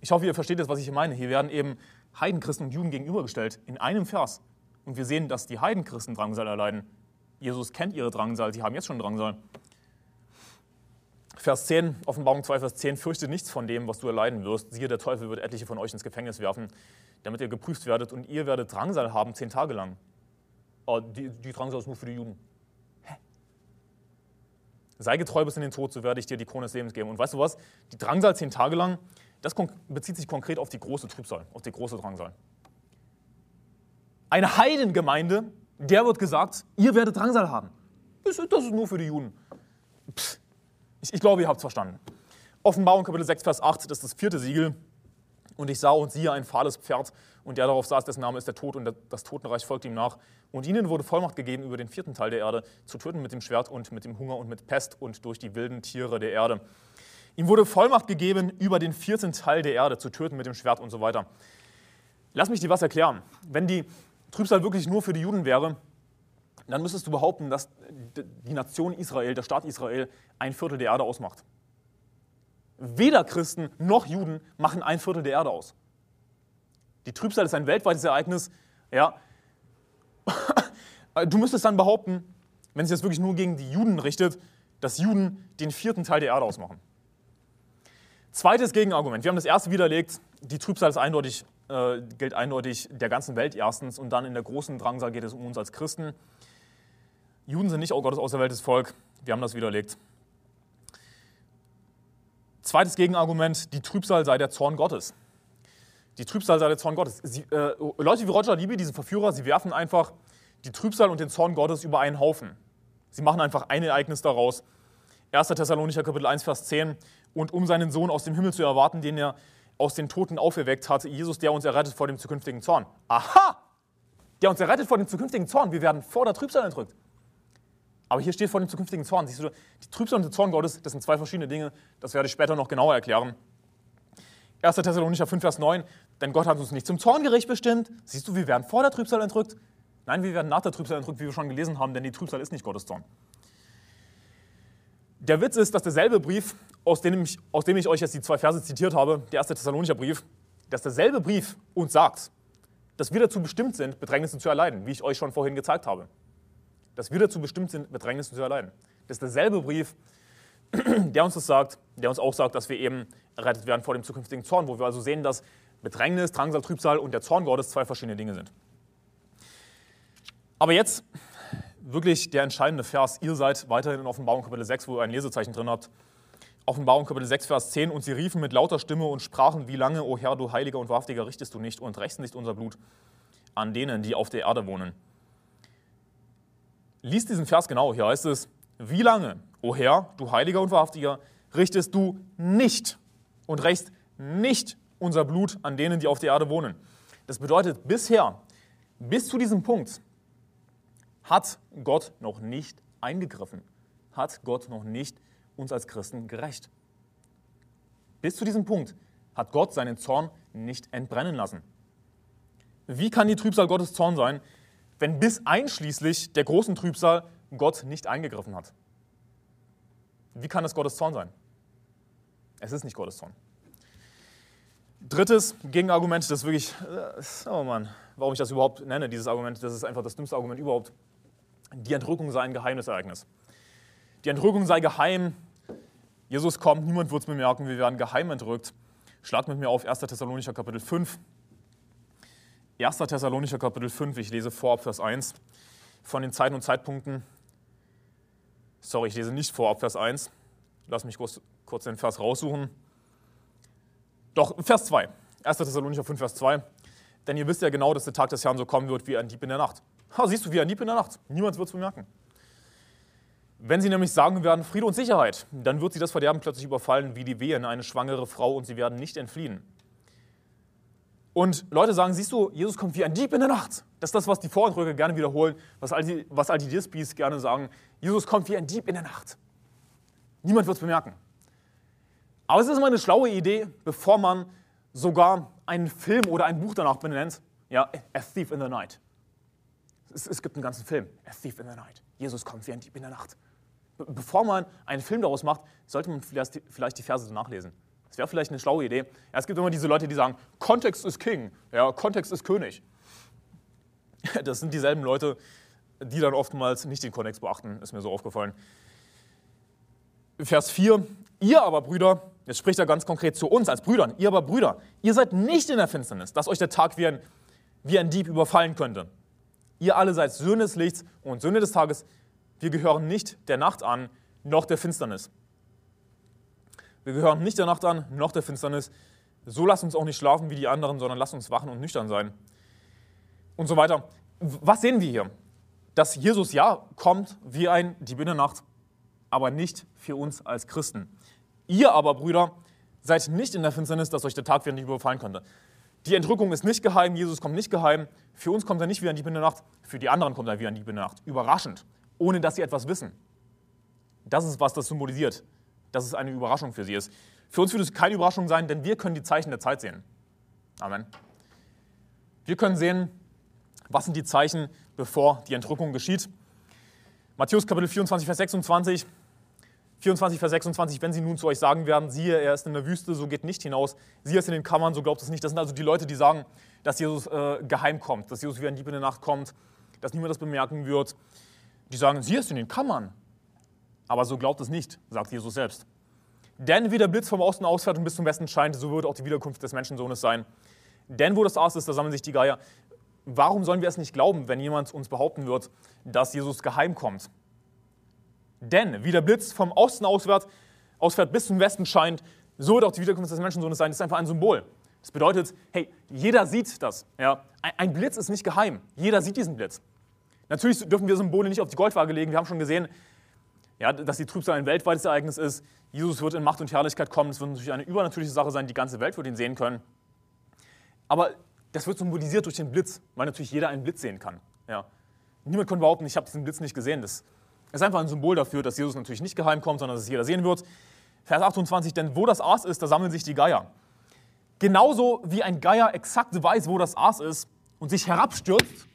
Ich hoffe, ihr versteht jetzt, was ich hier meine. Hier werden eben Heidenchristen und Juden gegenübergestellt in einem Vers. Und wir sehen, dass die Heidenchristen Drangsal erleiden. Jesus kennt ihre Drangsal, sie haben jetzt schon Drangsal. Vers 10, Offenbarung 2, Vers 10, fürchte nichts von dem, was du erleiden wirst. Siehe, der Teufel wird etliche von euch ins Gefängnis werfen, damit ihr geprüft werdet und ihr werdet Drangsal haben zehn Tage lang. Oh, die, die Drangsal ist nur für die Juden. Hä? Sei getreu bis in den Tod, so werde ich dir die Krone des Lebens geben. Und weißt du was? Die Drangsal zehn Tage lang, das bezieht sich konkret auf die große Trübsal, auf die große Drangsal. Eine Heidengemeinde, der wird gesagt, ihr werdet Drangsal haben. Das ist nur für die Juden. Psst. Ich, ich glaube, ihr habt es verstanden. Offenbarung Kapitel 6, Vers 8, das ist das vierte Siegel. Und ich sah und siehe ein fahles Pferd, und der darauf saß, dessen Name ist der Tod, und das Totenreich folgte ihm nach. Und ihnen wurde Vollmacht gegeben, über den vierten Teil der Erde zu töten mit dem Schwert und mit dem Hunger und mit Pest und durch die wilden Tiere der Erde. Ihm wurde Vollmacht gegeben, über den vierten Teil der Erde zu töten mit dem Schwert und so weiter. Lass mich dir was erklären. Wenn die Trübsal wirklich nur für die Juden wäre, dann müsstest du behaupten, dass die Nation Israel, der Staat Israel, ein Viertel der Erde ausmacht. Weder Christen noch Juden machen ein Viertel der Erde aus. Die Trübsal ist ein weltweites Ereignis. Ja. Du müsstest dann behaupten, wenn sich das wirklich nur gegen die Juden richtet, dass Juden den vierten Teil der Erde ausmachen. Zweites Gegenargument. Wir haben das erste widerlegt, die Trübsal ist eindeutig, äh, gilt eindeutig der ganzen Welt erstens und dann in der großen Drangsal geht es um uns als Christen. Juden sind nicht auch Gottes auserwähltes Volk. Wir haben das widerlegt. Zweites Gegenargument, die Trübsal sei der Zorn Gottes. Die Trübsal sei der Zorn Gottes. Sie, äh, Leute wie Roger Libby, diese Verführer, sie werfen einfach die Trübsal und den Zorn Gottes über einen Haufen. Sie machen einfach ein Ereignis daraus. 1. Thessalonicher Kapitel 1, Vers 10. Und um seinen Sohn aus dem Himmel zu erwarten, den er aus den Toten auferweckt hat, Jesus, der uns errettet vor dem zukünftigen Zorn. Aha! Der uns errettet vor dem zukünftigen Zorn. Wir werden vor der Trübsal entrückt. Aber hier steht vor dem zukünftigen Zorn. Siehst du, die Trübsal und der Zorn Gottes, das sind zwei verschiedene Dinge. Das werde ich später noch genauer erklären. 1. Thessalonicher 5, Vers 9. Denn Gott hat uns nicht zum Zorngericht bestimmt. Siehst du, wir werden vor der Trübsal entrückt. Nein, wir werden nach der Trübsal entrückt, wie wir schon gelesen haben, denn die Trübsal ist nicht Gottes Zorn. Der Witz ist, dass derselbe Brief, aus dem, ich, aus dem ich euch jetzt die zwei Verse zitiert habe, der erste Thessalonicher Brief, dass derselbe Brief uns sagt, dass wir dazu bestimmt sind, Bedrängnisse zu erleiden, wie ich euch schon vorhin gezeigt habe dass wir dazu bestimmt sind, Bedrängnis zu erleiden. Das ist derselbe Brief, der uns das sagt, der uns auch sagt, dass wir eben errettet werden vor dem zukünftigen Zorn, wo wir also sehen, dass Bedrängnis, Drangsal, Trübsal und der Zorn Gottes zwei verschiedene Dinge sind. Aber jetzt wirklich der entscheidende Vers. Ihr seid weiterhin in Offenbarung Kapitel 6, wo ihr ein Lesezeichen drin habt. Offenbarung Kapitel 6, Vers 10. Und sie riefen mit lauter Stimme und sprachen, wie lange, o Herr, du Heiliger und Wahrhaftiger, richtest du nicht und rächst nicht unser Blut an denen, die auf der Erde wohnen. Lies diesen Vers genau. Hier heißt es, wie lange, o Herr, du Heiliger und Wahrhaftiger, richtest du nicht und rächst nicht unser Blut an denen, die auf der Erde wohnen. Das bedeutet, bisher, bis zu diesem Punkt, hat Gott noch nicht eingegriffen, hat Gott noch nicht uns als Christen gerecht. Bis zu diesem Punkt hat Gott seinen Zorn nicht entbrennen lassen. Wie kann die Trübsal Gottes Zorn sein, wenn bis einschließlich der großen Trübsal Gott nicht eingegriffen hat? Wie kann es Gottes Zorn sein? Es ist nicht Gottes Zorn. Drittes Gegenargument, das wirklich, äh, oh Mann, warum ich das überhaupt nenne, dieses Argument, das ist einfach das dümmste Argument überhaupt. Die Entrückung sei ein Geheimnisereignis. Die Entrückung sei geheim. Jesus kommt, niemand wird es bemerken, wir werden geheim entrückt. Schlag mit mir auf 1. Thessalonicher Kapitel 5. 1. Thessalonicher Kapitel 5, ich lese vor ab Vers 1 von den Zeiten und Zeitpunkten. Sorry, ich lese nicht vor ab Vers 1. Lass mich kurz, kurz den Vers raussuchen. Doch, Vers 2. 1. Thessalonicher 5, Vers 2. Denn ihr wisst ja genau, dass der Tag des Herrn so kommen wird wie ein Dieb in der Nacht. Ha, siehst du, wie ein Dieb in der Nacht. Niemand wird es bemerken. Wenn sie nämlich sagen werden, Friede und Sicherheit, dann wird sie das Verderben plötzlich überfallen wie die Wehen, eine schwangere Frau, und sie werden nicht entfliehen. Und Leute sagen, siehst du, Jesus kommt wie ein Dieb in der Nacht. Das ist das, was die Vorenträger gerne wiederholen, was all die, was all die Dispies gerne sagen. Jesus kommt wie ein Dieb in der Nacht. Niemand wird es bemerken. Aber es ist immer eine schlaue Idee, bevor man sogar einen Film oder ein Buch danach benennt. Ja, A Thief in the Night. Es, es gibt einen ganzen Film, A Thief in the Night. Jesus kommt wie ein Dieb in der Nacht. Bevor man einen Film daraus macht, sollte man vielleicht, vielleicht die Verse nachlesen. Das wäre vielleicht eine schlaue Idee. Ja, es gibt immer diese Leute, die sagen, Kontext ist King, ja, Kontext ist König. Das sind dieselben Leute, die dann oftmals nicht den Kontext beachten, ist mir so aufgefallen. Vers 4, ihr aber Brüder, jetzt spricht er ganz konkret zu uns als Brüdern, ihr aber Brüder, ihr seid nicht in der Finsternis, dass euch der Tag wie ein, wie ein Dieb überfallen könnte. Ihr alle seid Söhne des Lichts und Söhne des Tages. Wir gehören nicht der Nacht an, noch der Finsternis. Wir gehören nicht der Nacht an, noch der Finsternis. So lasst uns auch nicht schlafen wie die anderen, sondern lasst uns wachen und nüchtern sein. Und so weiter. Was sehen wir hier? Dass Jesus ja kommt wie ein Dieb in der Nacht, aber nicht für uns als Christen. Ihr aber, Brüder, seid nicht in der Finsternis, dass euch der Tag wieder nicht überfallen könnte. Die Entrückung ist nicht geheim, Jesus kommt nicht geheim. Für uns kommt er nicht wie ein Dieb in der Nacht, für die anderen kommt er wie ein Dieb in der Nacht. Überraschend, ohne dass sie etwas wissen. Das ist, was das symbolisiert dass es eine Überraschung für sie ist. Für uns wird es keine Überraschung sein, denn wir können die Zeichen der Zeit sehen. Amen. Wir können sehen, was sind die Zeichen, bevor die Entrückung geschieht. Matthäus Kapitel 24, Vers 26. 24, Vers 26, wenn sie nun zu euch sagen werden, siehe, er ist in der Wüste, so geht nicht hinaus, siehe, ist in den Kammern, so glaubt es nicht. Das sind also die Leute, die sagen, dass Jesus äh, geheim kommt, dass Jesus wie ein Dieb in der Nacht kommt, dass niemand das bemerken wird. Die sagen, siehst du, den kann man. Aber so glaubt es nicht, sagt Jesus selbst. Denn wie der Blitz vom Osten ausfährt und bis zum Westen scheint, so wird auch die Wiederkunft des Menschensohnes sein. Denn wo das Aas ist, da sammeln sich die Geier. Warum sollen wir es nicht glauben, wenn jemand uns behaupten wird, dass Jesus geheim kommt? Denn wie der Blitz vom Osten ausfährt, ausfährt bis zum Westen scheint, so wird auch die Wiederkunft des Menschensohnes sein. Das ist einfach ein Symbol. Das bedeutet, hey, jeder sieht das. Ja? Ein Blitz ist nicht geheim. Jeder sieht diesen Blitz. Natürlich dürfen wir Symbole nicht auf die Goldwaage legen. Wir haben schon gesehen, ja, dass die Trübsal ein weltweites Ereignis ist. Jesus wird in Macht und Herrlichkeit kommen. Es wird natürlich eine übernatürliche Sache sein. Die ganze Welt wird ihn sehen können. Aber das wird symbolisiert durch den Blitz, weil natürlich jeder einen Blitz sehen kann. Ja. Niemand kann behaupten, ich habe diesen Blitz nicht gesehen. Das ist einfach ein Symbol dafür, dass Jesus natürlich nicht geheim kommt, sondern dass es jeder sehen wird. Vers 28, denn wo das Aas ist, da sammeln sich die Geier. Genauso wie ein Geier exakt weiß, wo das Aas ist und sich herabstürzt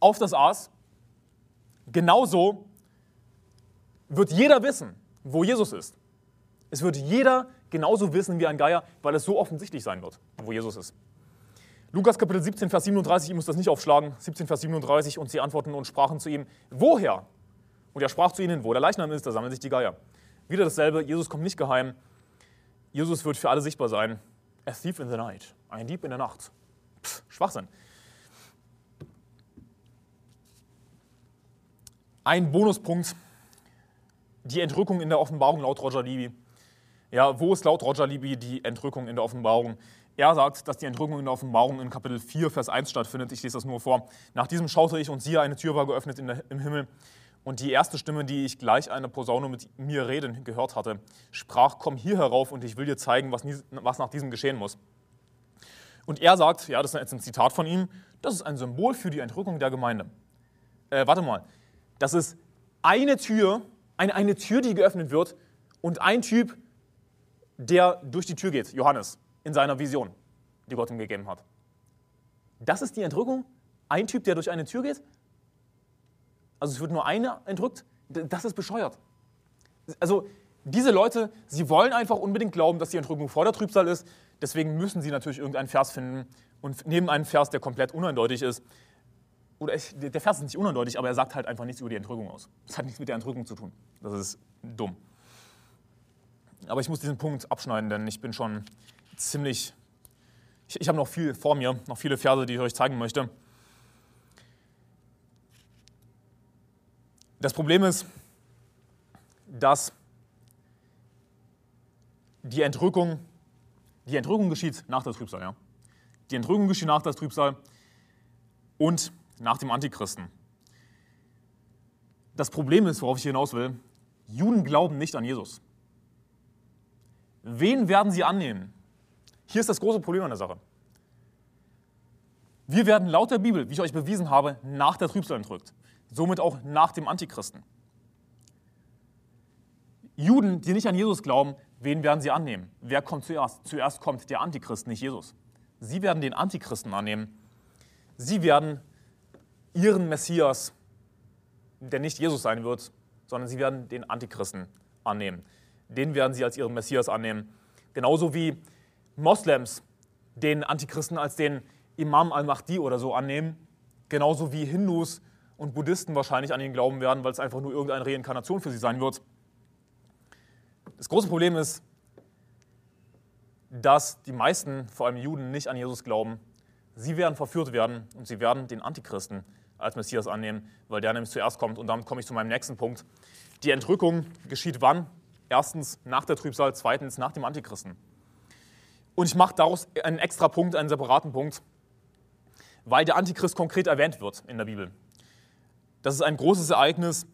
auf das Aas, genauso wird jeder wissen, wo Jesus ist. Es wird jeder genauso wissen wie ein Geier, weil es so offensichtlich sein wird, wo Jesus ist. Lukas Kapitel 17, Vers 37, ich muss das nicht aufschlagen, 17, Vers 37, und sie antworten und sprachen zu ihm, woher? Und er sprach zu ihnen, wo der Leichnam ist, da sammeln sich die Geier. Wieder dasselbe, Jesus kommt nicht geheim, Jesus wird für alle sichtbar sein. A thief in the night, ein Dieb in der Nacht. Pff, Schwachsinn. Ein Bonuspunkt, die Entrückung in der Offenbarung laut Roger Libby. Ja, wo ist laut Roger Libby die Entrückung in der Offenbarung? Er sagt, dass die Entrückung in der Offenbarung in Kapitel 4, Vers 1 stattfindet. Ich lese das nur vor. Nach diesem schaute ich und siehe, eine Tür war geöffnet der, im Himmel. Und die erste Stimme, die ich gleich eine Posaune mit mir reden gehört hatte, sprach, komm hier herauf und ich will dir zeigen, was, was nach diesem geschehen muss. Und er sagt, ja, das ist jetzt ein Zitat von ihm, das ist ein Symbol für die Entrückung der Gemeinde. Äh, warte mal, das ist eine Tür, eine, eine Tür, die geöffnet wird und ein Typ, der durch die Tür geht, Johannes in seiner Vision, die Gott ihm gegeben hat. Das ist die Entrückung? Ein Typ, der durch eine Tür geht? Also es wird nur eine entrückt? Das ist bescheuert. Also diese Leute, sie wollen einfach unbedingt glauben, dass die Entrückung vor der Trübsal ist. Deswegen müssen sie natürlich irgendeinen Vers finden und nehmen einen Vers, der komplett uneindeutig ist. Oder ich, der Vers ist nicht uneindeutig, aber er sagt halt einfach nichts über die Entrückung aus. Das hat nichts mit der Entrückung zu tun. Das ist dumm. Aber ich muss diesen Punkt abschneiden, denn ich bin schon ziemlich. Ich, ich habe noch viel vor mir, noch viele Verse, die ich euch zeigen möchte. Das Problem ist, dass die Entrückung, die Entrückung geschieht nach der Trübsal. Ja? Die Entrückung geschieht nach der Trübsal und nach dem Antichristen. Das Problem ist, worauf ich hinaus will, Juden glauben nicht an Jesus. Wen werden sie annehmen? Hier ist das große Problem an der Sache. Wir werden laut der Bibel, wie ich euch bewiesen habe, nach der Trübsal entrückt. Somit auch nach dem Antichristen. Juden, die nicht an Jesus glauben, wen werden sie annehmen? Wer kommt zuerst? Zuerst kommt der Antichrist, nicht Jesus. Sie werden den Antichristen annehmen. Sie werden ihren Messias, der nicht Jesus sein wird, sondern sie werden den Antichristen annehmen. Den werden sie als ihren Messias annehmen. Genauso wie Moslems den Antichristen als den Imam al-Mahdi oder so annehmen, genauso wie Hindus und Buddhisten wahrscheinlich an ihn glauben werden, weil es einfach nur irgendeine Reinkarnation für sie sein wird. Das große Problem ist, dass die meisten, vor allem Juden, nicht an Jesus glauben. Sie werden verführt werden und sie werden den Antichristen als Messias annehmen, weil der nämlich zuerst kommt. Und damit komme ich zu meinem nächsten Punkt. Die Entrückung geschieht wann? Erstens nach der Trübsal, zweitens nach dem Antichristen. Und ich mache daraus einen extra Punkt, einen separaten Punkt, weil der Antichrist konkret erwähnt wird in der Bibel. Das ist ein großes Ereignis.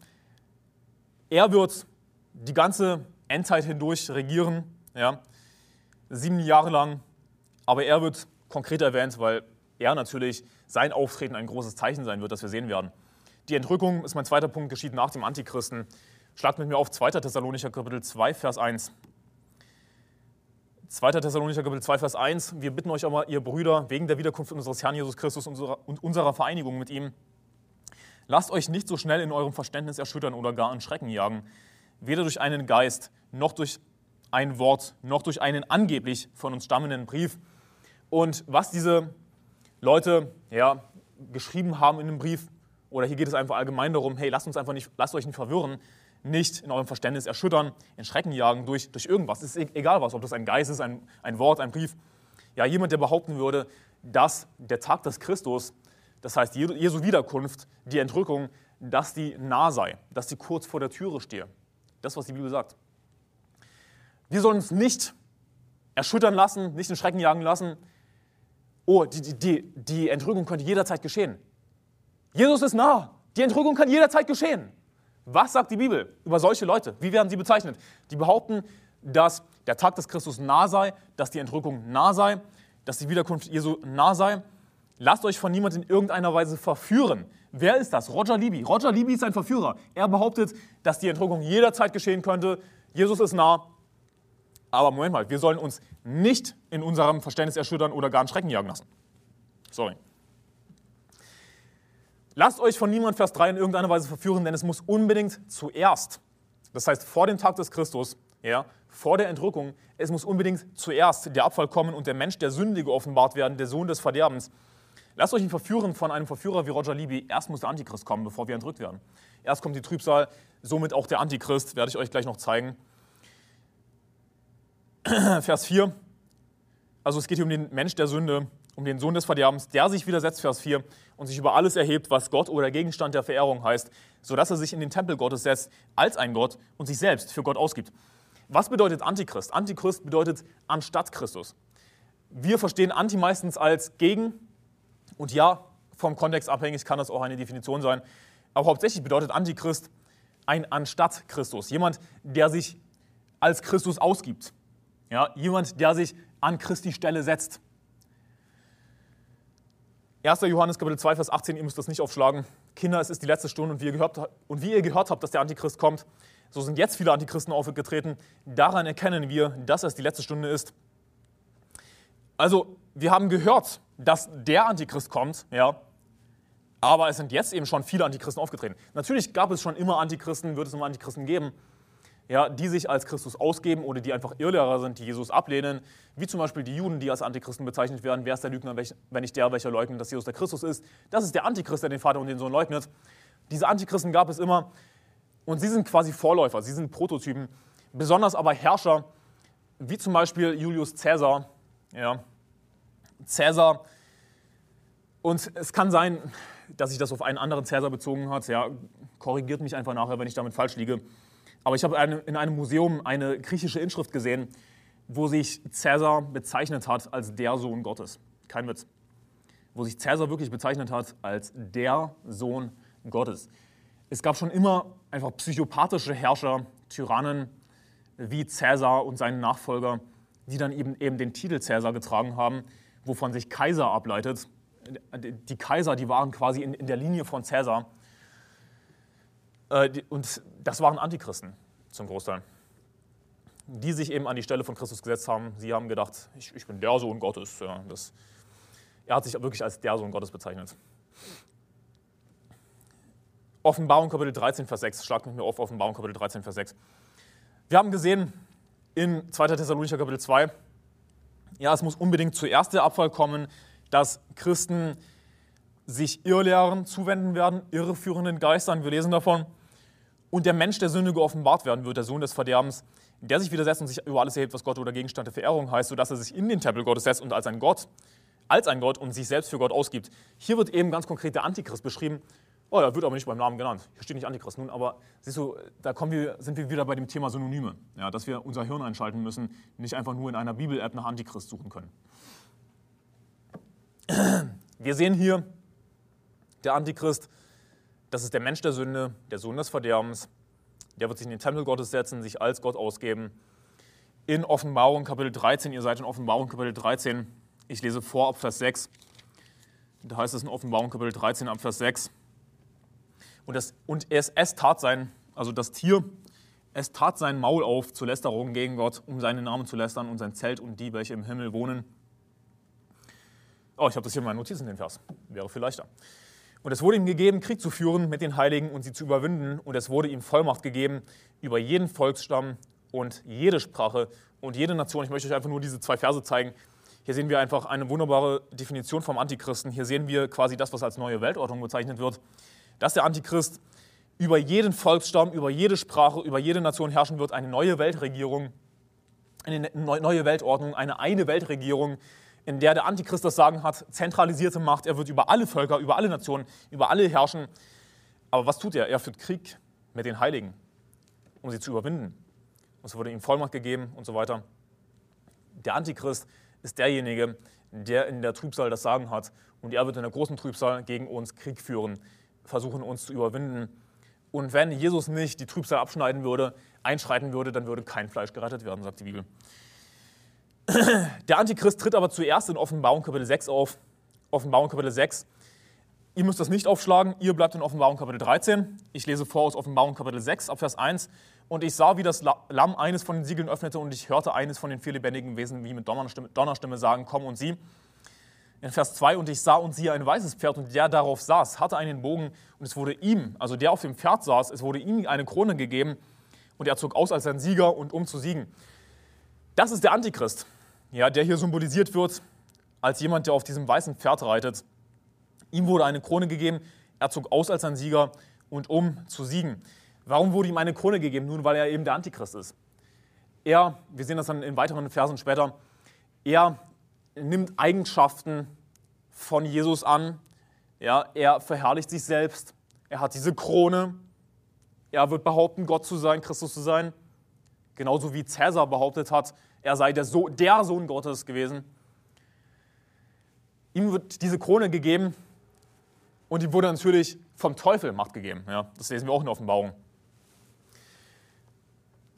Er wird die ganze Endzeit hindurch regieren, ja, sieben Jahre lang. Aber er wird konkret erwähnt, weil er natürlich sein Auftreten ein großes Zeichen sein wird, das wir sehen werden. Die Entrückung ist mein zweiter Punkt, geschieht nach dem Antichristen. Schlagt mit mir auf 2. Thessalonicher Kapitel 2, Vers 1. 2. Thessalonicher Kapitel 2, Vers 1. Wir bitten euch aber, ihr Brüder, wegen der Wiederkunft unseres Herrn Jesus Christus und unserer Vereinigung mit ihm, lasst euch nicht so schnell in eurem Verständnis erschüttern oder gar in Schrecken jagen, weder durch einen Geist, noch durch ein Wort, noch durch einen angeblich von uns stammenden Brief. Und was diese Leute ja, geschrieben haben in dem Brief oder hier geht es einfach allgemein darum, hey, lasst uns einfach nicht, lasst euch nicht verwirren, nicht in eurem Verständnis erschüttern, in Schrecken jagen durch, durch irgendwas. Es ist e-, egal was, ob das ein Geist ist, ein, ein Wort, ein Brief. Ja, jemand, der behaupten würde, dass der Tag des Christus, das heißt Jesu Wiederkunft, die Entrückung, dass die nah sei, dass die kurz vor der Türe stehe. Das, was die Bibel sagt. Wir sollen uns nicht erschüttern lassen, nicht in Schrecken jagen lassen. Oh, die, die, die Entrückung könnte jederzeit geschehen. Jesus ist nah. Die Entrückung kann jederzeit geschehen. Was sagt die Bibel über solche Leute? Wie werden sie bezeichnet? Die behaupten, dass der Tag des Christus nah sei, dass die Entrückung nah sei, dass die Wiederkunft Jesu nah sei. Lasst euch von niemandem in irgendeiner Weise verführen. Wer ist das? Roger Libby. Roger Libby ist ein Verführer. Er behauptet, dass die Entrückung jederzeit geschehen könnte. Jesus ist nah. Aber Moment mal, wir sollen uns nicht in unserem Verständnis erschüttern oder gar in Schrecken jagen lassen. Sorry. Lasst euch von niemand Vers 3 in irgendeiner Weise verführen, denn es muss unbedingt zuerst, das heißt vor dem Tag des Christus, ja, vor der Entrückung, es muss unbedingt zuerst der Abfall kommen und der Mensch der Sünde geoffenbart werden, der Sohn des Verderbens. Lasst euch nicht verführen von einem Verführer wie Roger Libby. Erst muss der Antichrist kommen, bevor wir entrückt werden. Erst kommt die Trübsal, somit auch der Antichrist, werde ich euch gleich noch zeigen. Vers 4. Also es geht hier um den Mensch der Sünde, um den Sohn des Verderbens, der sich widersetzt, Vers 4, und sich über alles erhebt, was Gott oder Gegenstand der Verehrung heißt, sodass er sich in den Tempel Gottes setzt als ein Gott und sich selbst für Gott ausgibt. Was bedeutet Antichrist? Antichrist bedeutet anstatt Christus. Wir verstehen Anti meistens als gegen und ja, vom Kontext abhängig kann das auch eine Definition sein. Aber hauptsächlich bedeutet Antichrist ein anstatt Christus. Jemand, der sich als Christus ausgibt. Ja, jemand, der sich an Christi Stelle setzt. 1. Johannes Kapitel 2, Vers 18, ihr müsst das nicht aufschlagen. Kinder, es ist die letzte Stunde und wie, ihr gehört, und wie ihr gehört habt, dass der Antichrist kommt, so sind jetzt viele Antichristen aufgetreten. Daran erkennen wir, dass es die letzte Stunde ist. Also, wir haben gehört, dass der Antichrist kommt, ja, aber es sind jetzt eben schon viele Antichristen aufgetreten. Natürlich gab es schon immer Antichristen, wird es immer Antichristen geben ja, die sich als Christus ausgeben oder die einfach Irrlehrer sind, die Jesus ablehnen, wie zum Beispiel die Juden, die als Antichristen bezeichnet werden. Wer ist der Lügner, wenn nicht der, welcher leugnet, dass Jesus der Christus ist? Das ist der Antichrist, der den Vater und den Sohn leugnet. Diese Antichristen gab es immer und sie sind quasi Vorläufer, sie sind Prototypen, besonders aber Herrscher, wie zum Beispiel Julius Caesar. Ja. Caesar, und es kann sein, dass sich das auf einen anderen Caesar bezogen hat. Ja, korrigiert mich einfach nachher, wenn ich damit falsch liege. Aber ich habe in einem Museum eine griechische Inschrift gesehen, wo sich Cäsar bezeichnet hat als der Sohn Gottes. Kein Witz. Wo sich Cäsar wirklich bezeichnet hat als der Sohn Gottes. Es gab schon immer einfach psychopathische Herrscher, Tyrannen wie Cäsar und seinen Nachfolger, die dann eben, eben den Titel Cäsar getragen haben, wovon sich Kaiser ableitet. Die Kaiser, die waren quasi in, in der Linie von Cäsar. Äh, und das waren Antichristen zum Großteil, die sich eben an die Stelle von Christus gesetzt haben. Sie haben gedacht, ich, ich bin der Sohn Gottes. Ja, das, er hat sich wirklich als der Sohn Gottes bezeichnet. Offenbarung Kapitel 13, Vers 6. Schlag mit mir auf, Offenbarung Kapitel 13, Vers 6. Wir haben gesehen in 2. Thessalonicher Kapitel 2, ja, es muss unbedingt zuerst der Abfall kommen, dass Christen sich Irrlehren zuwenden werden, irreführenden Geistern. Wir lesen davon und der Mensch der Sünde geoffenbart werden wird, der Sohn des Verderbens, der sich widersetzt und sich über alles erhebt, was Gott oder Gegenstand der Verehrung heißt, sodass er sich in den Tempel Gottes setzt und als ein Gott, als ein Gott und sich selbst für Gott ausgibt. Hier wird eben ganz konkret der Antichrist beschrieben. Oh, er wird aber nicht beim Namen genannt. Hier steht nicht Antichrist. Nun, aber siehst du, da kommen wir, sind wir wieder bei dem Thema Synonyme. Ja, dass wir unser Hirn einschalten müssen, nicht einfach nur in einer Bibel-App nach Antichrist suchen können. Wir sehen hier, der Antichrist das ist der Mensch der Sünde, der Sohn des Verderbens. Der wird sich in den Tempel Gottes setzen, sich als Gott ausgeben. In Offenbarung Kapitel 13, ihr seid in Offenbarung Kapitel 13, ich lese vor ab Vers 6. Da heißt es in Offenbarung Kapitel 13 ab Vers 6. Und, das, und es, es tat sein, also das Tier, es tat sein Maul auf zur Lästerung gegen Gott, um seinen Namen zu lästern und sein Zelt und die, welche im Himmel wohnen. Oh, ich habe das hier in meinen Notizen, den Vers. Wäre viel leichter. Und es wurde ihm gegeben, Krieg zu führen mit den Heiligen und sie zu überwinden. Und es wurde ihm Vollmacht gegeben über jeden Volksstamm und jede Sprache und jede Nation. Ich möchte euch einfach nur diese zwei Verse zeigen. Hier sehen wir einfach eine wunderbare Definition vom Antichristen. Hier sehen wir quasi das, was als neue Weltordnung bezeichnet wird. dass der Antichrist über jeden Volksstamm, über jede Sprache, über jede Nation herrschen wird, eine neue Weltregierung, eine neue Weltordnung, eine eine Weltregierung, in der der Antichrist das Sagen hat, zentralisierte Macht, er wird über alle Völker, über alle Nationen, über alle herrschen. Aber was tut er? Er führt Krieg mit den Heiligen, um sie zu überwinden. Es wurde ihm Vollmacht gegeben und so weiter. Der Antichrist ist derjenige, der in der Trübsal das Sagen hat. Und er wird in der großen Trübsal gegen uns Krieg führen, versuchen uns zu überwinden. Und wenn Jesus nicht die Trübsal abschneiden würde, einschreiten würde, dann würde kein Fleisch gerettet werden, sagt die Bibel. Der Antichrist tritt aber zuerst in Offenbarung Kapitel 6 auf. Offenbarung Kapitel 6. Ihr müsst das nicht aufschlagen, ihr bleibt in Offenbarung Kapitel 13. Ich lese vor aus Offenbarung Kapitel 6 ab Vers 1. Und ich sah, wie das Lamm eines von den Siegeln öffnete und ich hörte eines von den vier lebendigen Wesen wie mit Donnerstimme, Donnerstimme sagen, komm und sieh. In Vers 2, und ich sah und siehe ein weißes Pferd und der darauf saß, hatte einen Bogen und es wurde ihm, also der auf dem Pferd saß, es wurde ihm eine Krone gegeben und er zog aus als ein Sieger und um zu siegen. Das ist der Antichrist, ja, der hier symbolisiert wird als jemand, der auf diesem weißen Pferd reitet. Ihm wurde eine Krone gegeben, er zog aus als ein Sieger und um zu siegen. Warum wurde ihm eine Krone gegeben? Nun, weil er eben der Antichrist ist. Er, wir sehen das dann in weiteren Versen später, er nimmt Eigenschaften von Jesus an. Ja, er verherrlicht sich selbst. Er hat diese Krone. Er wird behaupten, Gott zu sein, Christus zu sein. Genauso wie Cäsar behauptet hat, er sei der, so der Sohn Gottes gewesen. Ihm wird diese Krone gegeben und ihm wurde natürlich vom Teufel Macht gegeben. Ja, das lesen wir auch in der Offenbarung.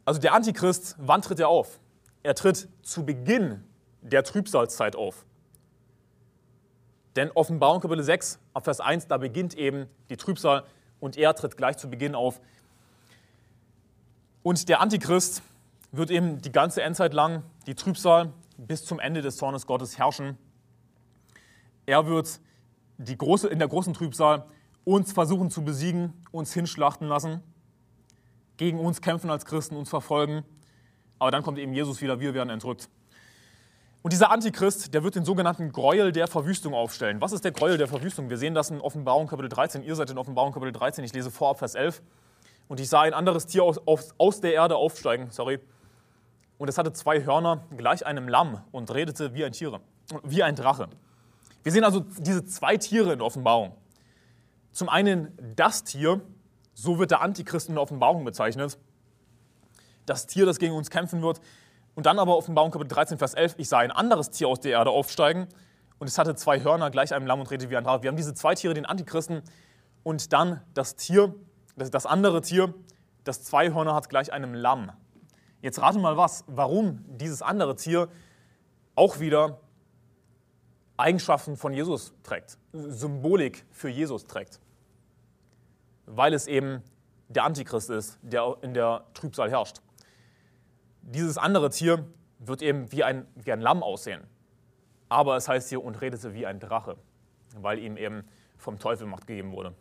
Also der Antichrist, wann tritt er auf? Er tritt zu Beginn der Trübsalzeit auf. Denn Offenbarung Kapitel 6, ab Vers 1, da beginnt eben die Trübsal und er tritt gleich zu Beginn auf. Und der Antichrist wird eben die ganze Endzeit lang, die Trübsal, bis zum Ende des Zornes Gottes herrschen. Er wird die große, in der großen Trübsal uns versuchen zu besiegen, uns hinschlachten lassen gegen uns kämpfen als Christen, uns verfolgen. Aber dann kommt eben Jesus wieder, wir werden entrückt. Und dieser Antichrist, der wird den sogenannten Gräuel der Verwüstung aufstellen. Was ist der Gräuel der Verwüstung? Wir sehen das in Offenbarung Kapitel 13. Ihr seid in Offenbarung Kapitel 13. Ich lese vor ab Vers 11. Und ich sah ein anderes Tier aus, aus, aus der Erde aufsteigen. Sorry. Und es hatte zwei Hörner, gleich einem Lamm, und redete wie ein Tier, wie ein Drache. Wir sehen also diese zwei Tiere in der Offenbarung. Zum einen das Tier, so wird der Antichrist in der Offenbarung bezeichnet. Das Tier, das gegen uns kämpfen wird. Und dann aber Offenbarung Kapitel 13, Vers 11, ich sah ein anderes Tier aus der Erde aufsteigen und es hatte zwei Hörner, gleich einem Lamm und redete wie ein Drache. Wir haben diese zwei Tiere, den Antichristen und dann das Tier, das andere Tier, das zwei Hörner hat, gleich einem Lamm. Jetzt rate mal was, warum dieses andere Tier auch wieder Eigenschaften von Jesus trägt, Symbolik für Jesus trägt weil es eben der Antichrist ist, der in der Trübsal herrscht. Dieses andere Tier wird eben wie ein, wie ein Lamm aussehen. Aber es heißt hier und redete wie ein Drache, weil ihm eben vom Teufel Macht gegeben wurde.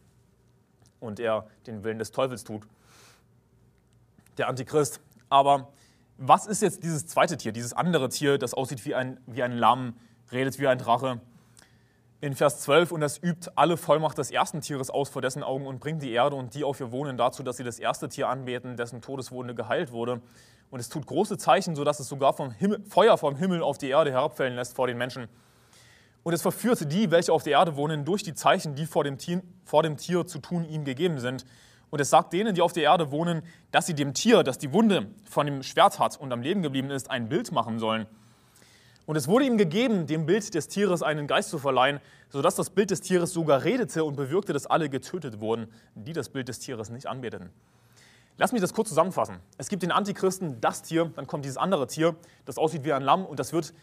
Und er den Willen des Teufels tut. Der Antichrist. Aber was ist jetzt dieses zweite Tier, dieses andere Tier, das aussieht wie ein, wie ein Lamm, redet wie ein Drache? in Vers 12, und das übt alle Vollmacht des ersten Tieres aus vor dessen Augen und bringt die Erde und die auf ihr Wohnen dazu, dass sie das erste Tier anbeten, dessen Todeswunde geheilt wurde. Und es tut große Zeichen, sodass es sogar vom Himmel, Feuer vom Himmel auf die Erde herabfällen lässt vor den Menschen. Und es verführte die, welche auf der Erde wohnen, durch die Zeichen, die vor dem, Tier, vor dem Tier zu tun ihm gegeben sind. Und es sagt denen, die auf der Erde wohnen, dass sie dem Tier, das die Wunde von dem Schwert hat und am Leben geblieben ist, ein Bild machen sollen und es wurde ihm gegeben, dem Bild des Tieres einen Geist zu verleihen, sodass das Bild des Tieres sogar redete und bewirkte, dass alle getötet wurden, die das Bild des Tieres nicht anbeteten. Lass mich das kurz zusammenfassen. Es gibt den Antichristen, das Tier, dann kommt dieses andere Tier, das aussieht wie ein Lamm und das wird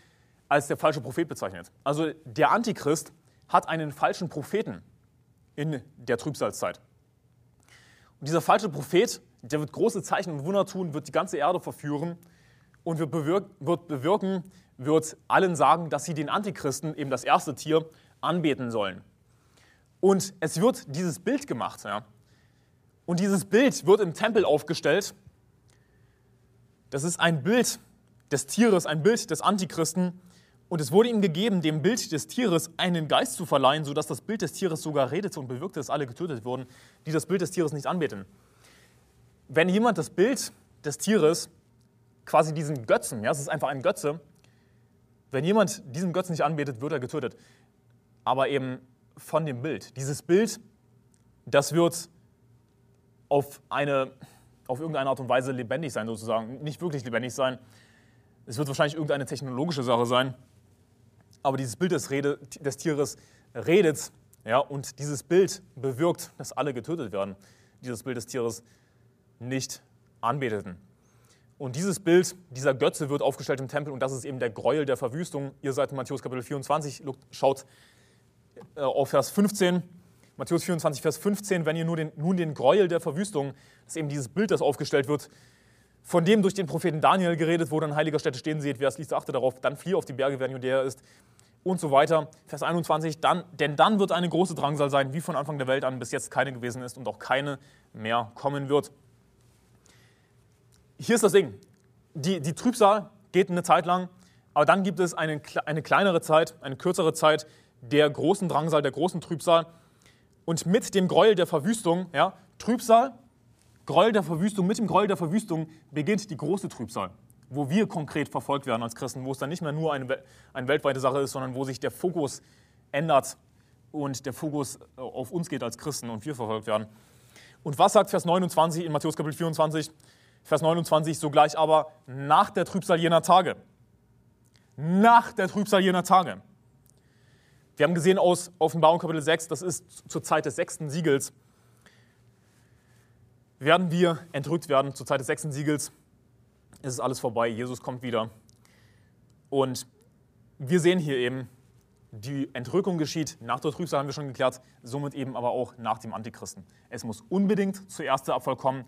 als der falsche Prophet bezeichnet. Also der Antichrist hat einen falschen Propheten in der Trübsalzeit. Und dieser falsche Prophet, der wird große Zeichen und Wunder tun, wird die ganze Erde verführen und wird bewirken, wird allen sagen, dass sie den Antichristen, eben das erste Tier, anbeten sollen. Und es wird dieses Bild gemacht. Ja. Und dieses Bild wird im Tempel aufgestellt. Das ist ein Bild des Tieres, ein Bild des Antichristen. Und es wurde ihm gegeben, dem Bild des Tieres einen Geist zu verleihen, sodass das Bild des Tieres sogar redete und bewirkte, dass alle getötet wurden, die das Bild des Tieres nicht anbeten. Wenn jemand das Bild des Tieres, quasi diesen Götzen, ja, es ist einfach ein Götze, wenn jemand diesen Götzen nicht anbetet, wird er getötet. Aber eben von dem Bild. Dieses Bild, das wird auf, eine, auf irgendeine Art und Weise lebendig sein, sozusagen. Nicht wirklich lebendig sein. Es wird wahrscheinlich irgendeine technologische Sache sein aber dieses Bild des, Rede, des Tieres redet ja, und dieses Bild bewirkt, dass alle getötet werden, die dieses Bild des Tieres nicht anbeteten. Und dieses Bild, dieser Götze wird aufgestellt im Tempel und das ist eben der Gräuel der Verwüstung. Ihr seid in Matthäus Kapitel 24, schaut äh, auf Vers 15. Matthäus 24, Vers 15, wenn ihr nur den, nun den Gräuel der Verwüstung, das ist eben dieses Bild, das aufgestellt wird, von dem durch den Propheten Daniel geredet wurde, an heiliger Stätte stehen seht, wer es liest, achte darauf, dann fliehe auf die Berge, wer in Judäa ist und so weiter. Vers 21, dann, denn dann wird eine große Drangsal sein, wie von Anfang der Welt an bis jetzt keine gewesen ist und auch keine mehr kommen wird. Hier ist das Ding, die, die Trübsal geht eine Zeit lang, aber dann gibt es eine, eine kleinere Zeit, eine kürzere Zeit der großen Drangsal, der großen Trübsal. Und mit dem Gräuel der Verwüstung, ja, Trübsal, Gräuel der Verwüstung, mit dem Gräuel der Verwüstung beginnt die große Trübsal, wo wir konkret verfolgt werden als Christen, wo es dann nicht mehr nur eine, eine weltweite Sache ist, sondern wo sich der Fokus ändert und der Fokus äh, auf uns geht als Christen und wir verfolgt werden. Und was sagt Vers 29 in Matthäus Kapitel 24? Vers 29, sogleich aber nach der Trübsal jener Tage. Nach der Trübsal jener Tage. Wir haben gesehen aus Offenbarung Kapitel 6, das ist zur Zeit des sechsten Siegels, werden wir entrückt werden zur Zeit des sechsten Siegels. Es ist alles vorbei, Jesus kommt wieder. Und wir sehen hier eben, die Entrückung geschieht nach der Trübsal, haben wir schon geklärt, somit eben aber auch nach dem Antichristen. Es muss unbedingt zuerst der Abfall kommen,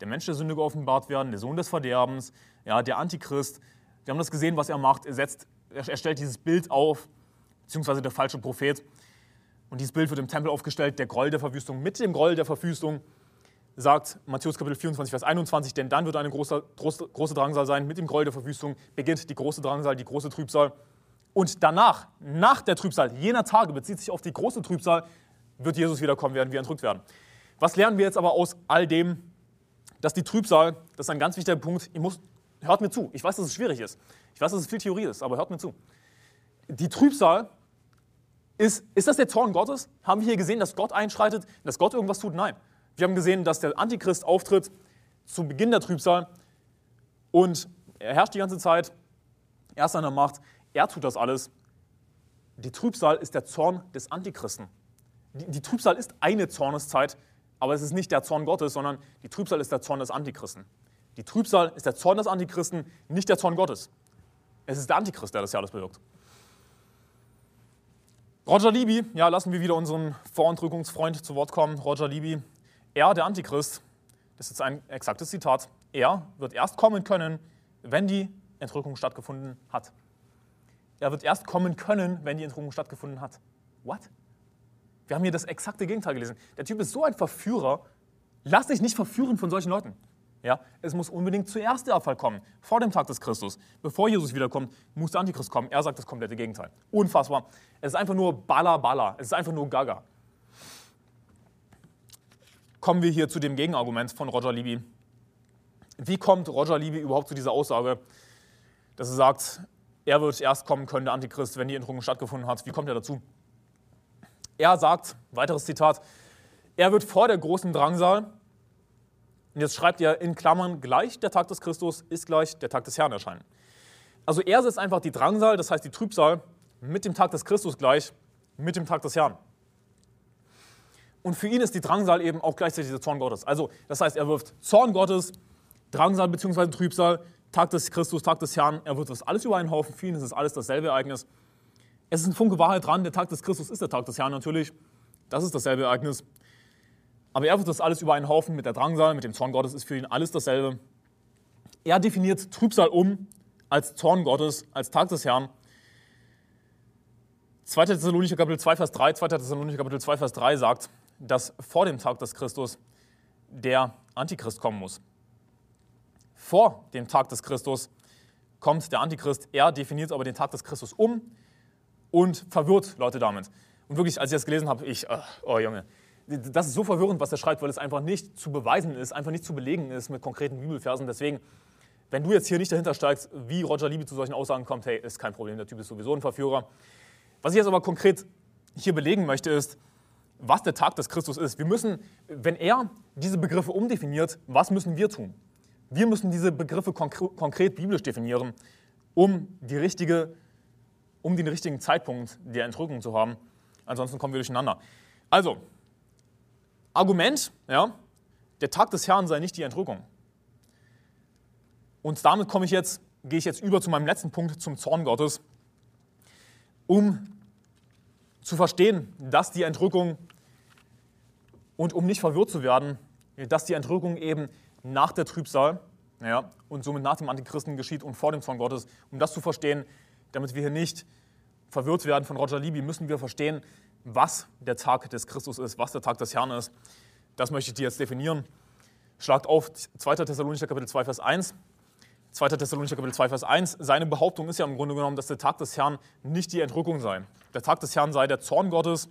der Mensch der Sünde geoffenbart werden, der Sohn des Verderbens, ja, der Antichrist. Wir haben das gesehen, was er macht. Er, setzt, er stellt dieses Bild auf, beziehungsweise der falsche Prophet. Und dieses Bild wird im Tempel aufgestellt, der Groll der Verwüstung. Mit dem Groll der Verwüstung sagt Matthäus Kapitel 24, Vers 21, denn dann wird eine große, große, große Drangsal sein. Mit dem Gräuel der Verwüstung beginnt die große Drangsal, die große Trübsal. Und danach, nach der Trübsal, jener Tage, bezieht sich auf die große Trübsal, wird Jesus wiederkommen, werden wir entrückt werden. Was lernen wir jetzt aber aus all dem, dass die Trübsal, das ist ein ganz wichtiger Punkt, ihr müsst, hört mir zu, ich weiß, dass es schwierig ist, ich weiß, dass es viel Theorie ist, aber hört mir zu. Die Trübsal, ist, ist das der Zorn Gottes? Haben wir hier gesehen, dass Gott einschreitet, dass Gott irgendwas tut? Nein. Wir haben gesehen, dass der Antichrist auftritt zu Beginn der Trübsal und er herrscht die ganze Zeit, er ist an der Macht, er tut das alles. Die Trübsal ist der Zorn des Antichristen. Die, die Trübsal ist eine Zorneszeit, aber es ist nicht der Zorn Gottes, sondern die Trübsal ist der Zorn des Antichristen. Die Trübsal ist der Zorn des Antichristen, nicht der Zorn Gottes. Es ist der Antichrist, der das ja alles bewirkt. Roger Libby, ja, lassen wir wieder unseren Vorentrückungsfreund zu Wort kommen. Roger Libby, er, der Antichrist, das ist jetzt ein exaktes Zitat, er wird erst kommen können, wenn die Entrückung stattgefunden hat. Er wird erst kommen können, wenn die Entrückung stattgefunden hat. What? Wir haben hier das exakte Gegenteil gelesen. Der Typ ist so ein Verführer. Lass dich nicht verführen von solchen Leuten. Ja, es muss unbedingt zuerst der Abfall kommen, vor dem Tag des Christus. Bevor Jesus wiederkommt, muss der Antichrist kommen. Er sagt das komplette Gegenteil. Unfassbar. Es ist einfach nur Balla Balla. Es ist einfach nur Gaga kommen wir hier zu dem Gegenargument von Roger Libby. Wie kommt Roger Libby überhaupt zu dieser Aussage, dass er sagt, er wird erst kommen können, der Antichrist, wenn die Entrückung stattgefunden hat? Wie kommt er dazu? Er sagt, weiteres Zitat, er wird vor der großen Drangsal, und jetzt schreibt er in Klammern, gleich der Tag des Christus ist gleich der Tag des Herrn erscheinen. Also er setzt einfach die Drangsal, das heißt die Trübsal, mit dem Tag des Christus gleich, mit dem Tag des Herrn. Und für ihn ist die Drangsal eben auch gleichzeitig der Zorn Gottes. Also, das heißt, er wirft Zorn Gottes, Drangsal bzw. Trübsal, Tag des Christus, Tag des Herrn, er wirft das alles über einen Haufen. Für ihn ist es alles dasselbe Ereignis. Es ist ein Funke Wahrheit dran, der Tag des Christus ist der Tag des Herrn natürlich. Das ist dasselbe Ereignis. Aber er wirft das alles über einen Haufen mit der Drangsal, mit dem Zorn Gottes ist für ihn alles dasselbe. Er definiert Trübsal um als Zorn Gottes, als Tag des Herrn. 2. Thessalonicher Kapitel 2, Vers 3, 2. Thessalonicher Kapitel 2, Vers 3 sagt, dass vor dem Tag des Christus der Antichrist kommen muss. Vor dem Tag des Christus kommt der Antichrist, er definiert aber den Tag des Christus um und verwirrt Leute damit. Und wirklich, als ich das gelesen habe, ich, oh Junge, das ist so verwirrend, was er schreibt, weil es einfach nicht zu beweisen ist, einfach nicht zu belegen ist mit konkreten Bibelversen. Deswegen, wenn du jetzt hier nicht dahinter steigst, wie Roger Libby zu solchen Aussagen kommt, hey, ist kein Problem, der Typ ist sowieso ein Verführer. Was ich jetzt aber konkret hier belegen möchte, ist, was der Tag des Christus ist. Wir müssen, wenn er diese Begriffe umdefiniert, was müssen wir tun? Wir müssen diese Begriffe konkret, konkret biblisch definieren, um, die richtige, um den richtigen Zeitpunkt der Entrückung zu haben. Ansonsten kommen wir durcheinander. Also, Argument, ja, der Tag des Herrn sei nicht die Entrückung. Und damit komme ich jetzt, gehe ich jetzt über zu meinem letzten Punkt, zum Zorn Gottes, um zu verstehen, dass die Entrückung und um nicht verwirrt zu werden, dass die Entrückung eben nach der Trübsal ja, und somit nach dem Antichristen geschieht und vor dem Zorn Gottes. Um das zu verstehen, damit wir hier nicht verwirrt werden von Roger Libby, müssen wir verstehen, was der Tag des Christus ist, was der Tag des Herrn ist. Das möchte ich dir jetzt definieren. Schlagt auf 2. Thessalonicher Kapitel 2, Vers 1. 2. Thessalonicher Kapitel 2, Vers 1. Seine Behauptung ist ja im Grunde genommen, dass der Tag des Herrn nicht die Entrückung sei. Der Tag des Herrn sei der Zorn Gottes.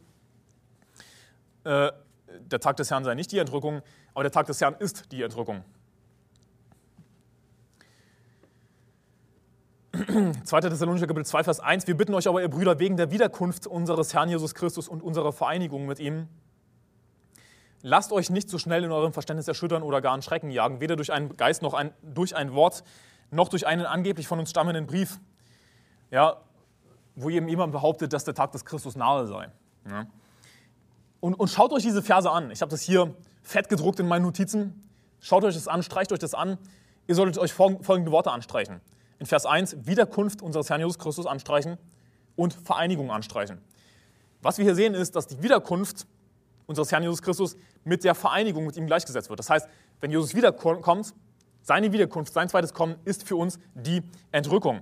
Äh, der Tag des Herrn sei nicht die Entrückung, aber der Tag des Herrn ist die Entrückung. 2. Thessalonicher Kapitel 2, Vers 1. Wir bitten euch aber, ihr Brüder, wegen der Wiederkunft unseres Herrn Jesus Christus und unserer Vereinigung mit ihm, lasst euch nicht so schnell in eurem Verständnis erschüttern oder gar in Schrecken jagen, weder durch einen Geist noch ein, durch ein Wort, noch durch einen angeblich von uns stammenden Brief, ja, wo eben jemand behauptet, dass der Tag des Christus nahe sei. Ja. Und, und schaut euch diese Verse an. Ich habe das hier fett gedruckt in meinen Notizen. Schaut euch das an, streicht euch das an. Ihr solltet euch folgende Worte anstreichen in Vers 1 Wiederkunft unseres Herrn Jesus Christus anstreichen und Vereinigung anstreichen. Was wir hier sehen ist, dass die Wiederkunft unseres Herrn Jesus Christus mit der Vereinigung mit ihm gleichgesetzt wird. Das heißt, wenn Jesus wiederkommt, seine Wiederkunft, sein zweites Kommen ist für uns die Entrückung,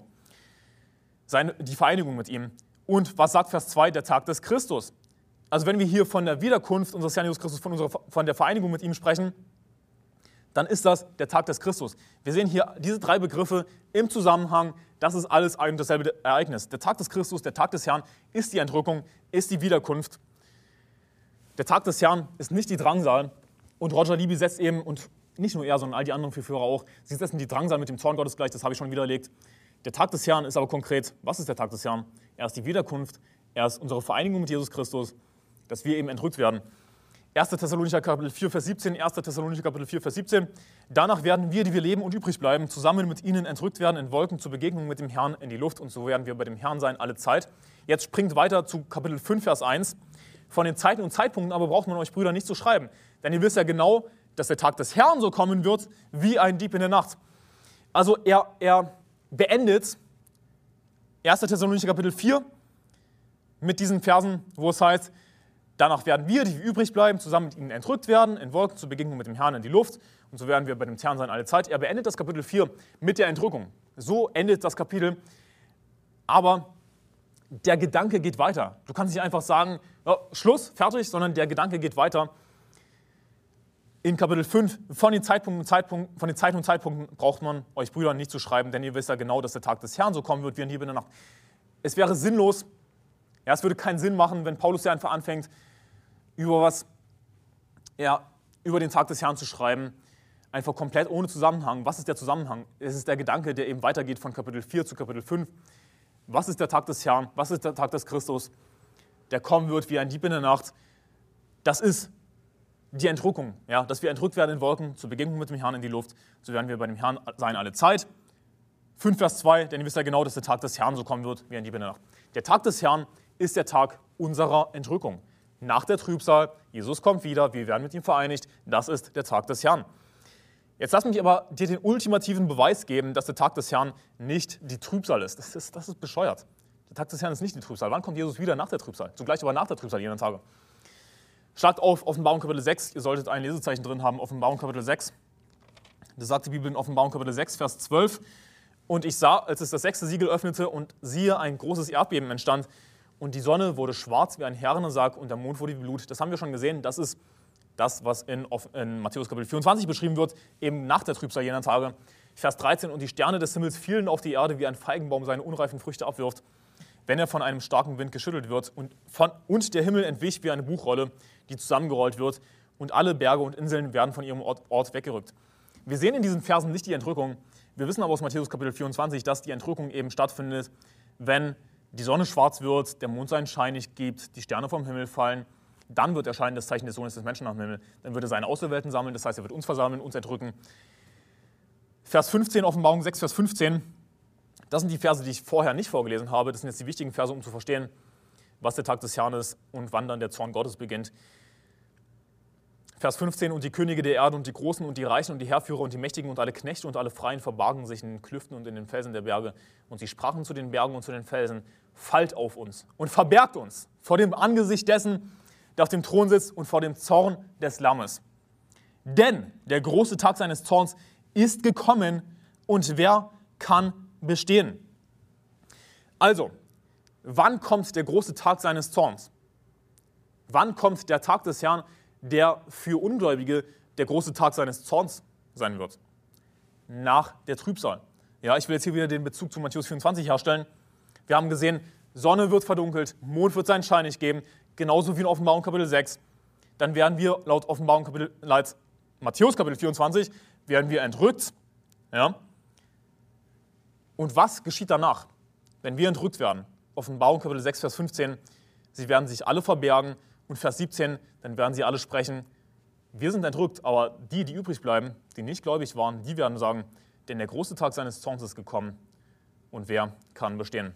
seine, die Vereinigung mit ihm. Und was sagt Vers 2? Der Tag des Christus. Also wenn wir hier von der Wiederkunft unseres Herrn Jesus Christus, von, unserer, von der Vereinigung mit ihm sprechen, dann ist das der Tag des Christus. Wir sehen hier diese drei Begriffe im Zusammenhang. Das ist alles ein und dasselbe Ereignis. Der Tag des Christus, der Tag des Herrn ist die Entrückung, ist die Wiederkunft. Der Tag des Herrn ist nicht die Drangsal. Und Roger Libby setzt eben, und nicht nur er, sondern all die anderen vier Führer auch, sie setzen die Drangsal mit dem Zorn Gottes gleich, das habe ich schon widerlegt. Der Tag des Herrn ist aber konkret, was ist der Tag des Herrn? Er ist die Wiederkunft, er ist unsere Vereinigung mit Jesus Christus, dass wir eben entrückt werden. 1. Thessalonicher Kapitel 4, Vers 17, 1. Thessalonicher Kapitel 4, Vers 17. Danach werden wir, die wir leben und übrig bleiben, zusammen mit ihnen entrückt werden in Wolken zur Begegnung mit dem Herrn in die Luft und so werden wir bei dem Herrn sein alle Zeit. Jetzt springt weiter zu Kapitel 5, Vers 1. Von den Zeiten und Zeitpunkten aber braucht man euch Brüder nicht zu schreiben, denn ihr wisst ja genau, dass der Tag des Herrn so kommen wird wie ein Dieb in der Nacht. Also er, er beendet 1. Thessalonicher Kapitel 4 mit diesen Versen, wo es heißt, Danach werden wir, die übrig bleiben, zusammen mit ihnen entrückt werden, in Wolken zur Begegnung mit dem Herrn in die Luft. Und so werden wir bei dem Herrn sein alle Zeit. Er beendet das Kapitel 4 mit der Entrückung. So endet das Kapitel. Aber der Gedanke geht weiter. Du kannst nicht einfach sagen, oh, Schluss, fertig, sondern der Gedanke geht weiter. In Kapitel 5, von den, Zeitpunkten, Zeitpunkt, von den Zeiten und Zeitpunkten braucht man euch Brüdern nicht zu schreiben, denn ihr wisst ja genau, dass der Tag des Herrn so kommen wird wie in der Nacht. Es wäre sinnlos, ja, es würde keinen Sinn machen, wenn Paulus ja einfach anfängt, über was, ja, über den Tag des Herrn zu schreiben, einfach komplett ohne Zusammenhang. Was ist der Zusammenhang? Es ist der Gedanke, der eben weitergeht von Kapitel 4 zu Kapitel 5. Was ist der Tag des Herrn? Was ist der Tag des Christus, der kommen wird wie ein Dieb in der Nacht? Das ist die Entrückung, ja, dass wir entrückt werden in Wolken zur Begegnung mit dem Herrn in die Luft. So werden wir bei dem Herrn sein alle Zeit. 5 Vers 2, denn ihr wisst ja genau, dass der Tag des Herrn so kommen wird wie ein Dieb in der Nacht. Der Tag des Herrn ist der Tag unserer Entrückung nach der Trübsal. Jesus kommt wieder, wir werden mit ihm vereinigt. Das ist der Tag des Herrn. Jetzt lass mich aber dir den ultimativen Beweis geben, dass der Tag des Herrn nicht die Trübsal ist. Das ist, das ist bescheuert. Der Tag des Herrn ist nicht die Trübsal. Wann kommt Jesus wieder nach der Trübsal? Zugleich aber nach der Trübsal jeden Tage. Schlagt auf Offenbarung Kapitel 6. Ihr solltet ein Lesezeichen drin haben. Offenbarung Kapitel 6. Das sagt die Bibel in Offenbarung Kapitel 6, Vers 12. Und ich sah, als es das sechste Siegel öffnete und siehe, ein großes Erdbeben entstand und die Sonne wurde schwarz wie ein Herrensack und der Mond wurde wie Blut. Das haben wir schon gesehen. Das ist das, was in, in Matthäus Kapitel 24 beschrieben wird, eben nach der Trübsal jener Tage. Vers 13, und die Sterne des Himmels fielen auf die Erde, wie ein Feigenbaum seine unreifen Früchte abwirft, wenn er von einem starken Wind geschüttelt wird. Und, von, und der Himmel entwich wie eine Buchrolle, die zusammengerollt wird, und alle Berge und Inseln werden von ihrem Ort, Ort weggerückt. Wir sehen in diesen Versen nicht die Entrückung. Wir wissen aber aus Matthäus Kapitel 24, dass die Entrückung eben stattfindet, wenn die Sonne schwarz wird, der Mond seinen Schein nicht gibt, die Sterne vom Himmel fallen. Dann wird erscheinen das Zeichen des Sohnes des Menschen am Himmel. Dann wird er seine Auserwählten sammeln, das heißt, er wird uns versammeln, uns entrücken. Vers 15, Offenbarung 6, Vers 15. Das sind die Verse, die ich vorher nicht vorgelesen habe. Das sind jetzt die wichtigen Verse, um zu verstehen, was der Tag des Herrn ist und wann dann der Zorn Gottes beginnt. Vers 15, und die Könige der Erde und die Großen und die Reichen und die Herrführer und die Mächtigen und alle Knechte und alle Freien verbargen sich in den Klüften und in den Felsen der Berge. Und sie sprachen zu den Bergen und zu den Felsen, fallt auf uns und verbergt uns vor dem Angesicht dessen, der auf dem Thron sitzt und vor dem Zorn des Lammes. Denn der große Tag seines Zorns ist gekommen und wer kann bestehen? Also, wann kommt der große Tag seines Zorns? Wann kommt der Tag des Herrn, der für Ungläubige der große Tag seines Zorns sein wird? Nach der Trübsal. Ja, ich will jetzt hier wieder den Bezug zu Matthäus 24 herstellen. Wir haben gesehen, Sonne wird verdunkelt, Mond wird seinen Schein nicht geben, genauso wie in Offenbarung Kapitel 6. Dann werden wir laut Offenbarung Kapitel, laut Matthäus Kapitel 24 werden wir entrückt. Ja? Und was geschieht danach, wenn wir entrückt werden? Offenbarung Kapitel 6, Vers 15. Sie werden sich alle verbergen. Und Vers 17, dann werden sie alle sprechen. Wir sind entrückt, aber die, die übrig bleiben, die nicht gläubig waren, die werden sagen, denn der große Tag seines Zorns ist gekommen. Und wer kann bestehen?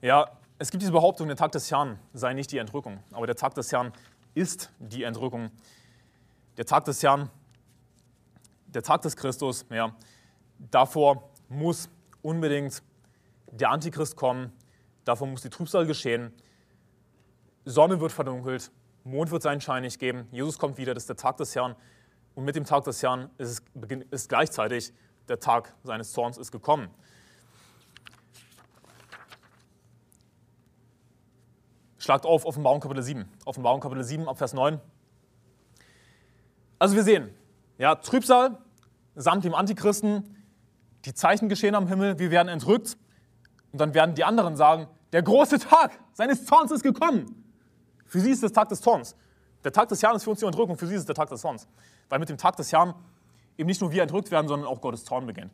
Ja, es gibt diese Behauptung, der Tag des Herrn sei nicht die Entrückung. Aber der Tag des Herrn ist die Entrückung. Der Tag des Herrn der Tag des Christus, ja, davor muss unbedingt der Antichrist kommen, davor muss die Trübsal geschehen, Sonne wird verdunkelt, Mond wird seinen Schein nicht geben, Jesus kommt wieder, das ist der Tag des Herrn und mit dem Tag des Herrn ist, es, ist gleichzeitig der Tag seines Zorns ist gekommen. Schlagt auf Offenbarung Kapitel 7. Offenbarung Kapitel 7 ab Vers 9. Also wir sehen, ja, Trübsal samt dem Antichristen, die Zeichen geschehen am Himmel, wir werden entrückt. Und dann werden die anderen sagen, der große Tag seines Zorns ist gekommen. Für sie ist der Tag des Zorns. Der Tag des Herrn ist für uns die Entrückung, für sie ist es der Tag des Zorns. Weil mit dem Tag des Herrn eben nicht nur wir entrückt werden, sondern auch Gottes Zorn beginnt.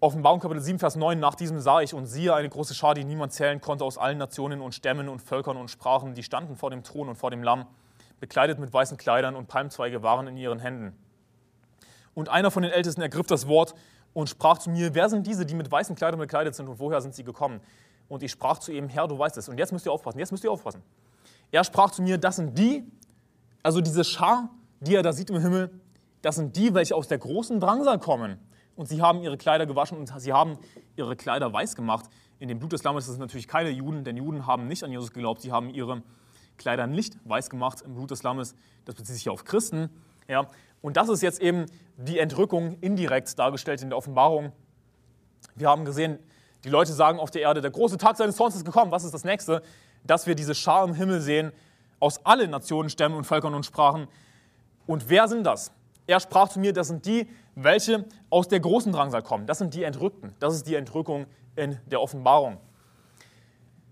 Offenbarung Kapitel 7, Vers 9, nach diesem sah ich und siehe eine große Schar, die niemand zählen konnte, aus allen Nationen und Stämmen und Völkern und Sprachen, die standen vor dem Thron und vor dem Lamm, bekleidet mit weißen Kleidern und Palmzweige waren in ihren Händen. Und einer von den Ältesten ergriff das Wort und sprach zu mir, wer sind diese, die mit weißen Kleidern bekleidet sind und woher sind sie gekommen? Und ich sprach zu ihm, Herr, du weißt es. Und jetzt müsst ihr aufpassen, jetzt müsst ihr aufpassen. Er sprach zu mir, das sind die, also diese Schar, die er da sieht im Himmel, das sind die, welche aus der großen Drangsal kommen. Und sie haben ihre Kleider gewaschen und sie haben ihre Kleider weiß gemacht. In dem Blut des Lammes sind natürlich keine Juden, denn Juden haben nicht an Jesus geglaubt. Sie haben ihre Kleider nicht weiß gemacht im Blut des Lammes. Das bezieht sich auf Christen. Ja. Und das ist jetzt eben die Entrückung indirekt dargestellt in der Offenbarung. Wir haben gesehen, die Leute sagen auf der Erde, der große Tag seines Zorns ist gekommen. Was ist das nächste? Dass wir diese Schar im Himmel sehen, aus allen Nationen, Stämmen und Völkern und Sprachen. Und wer sind das? Er sprach zu mir, das sind die, welche aus der großen Drangsal kommen. Das sind die Entrückten. Das ist die Entrückung in der Offenbarung.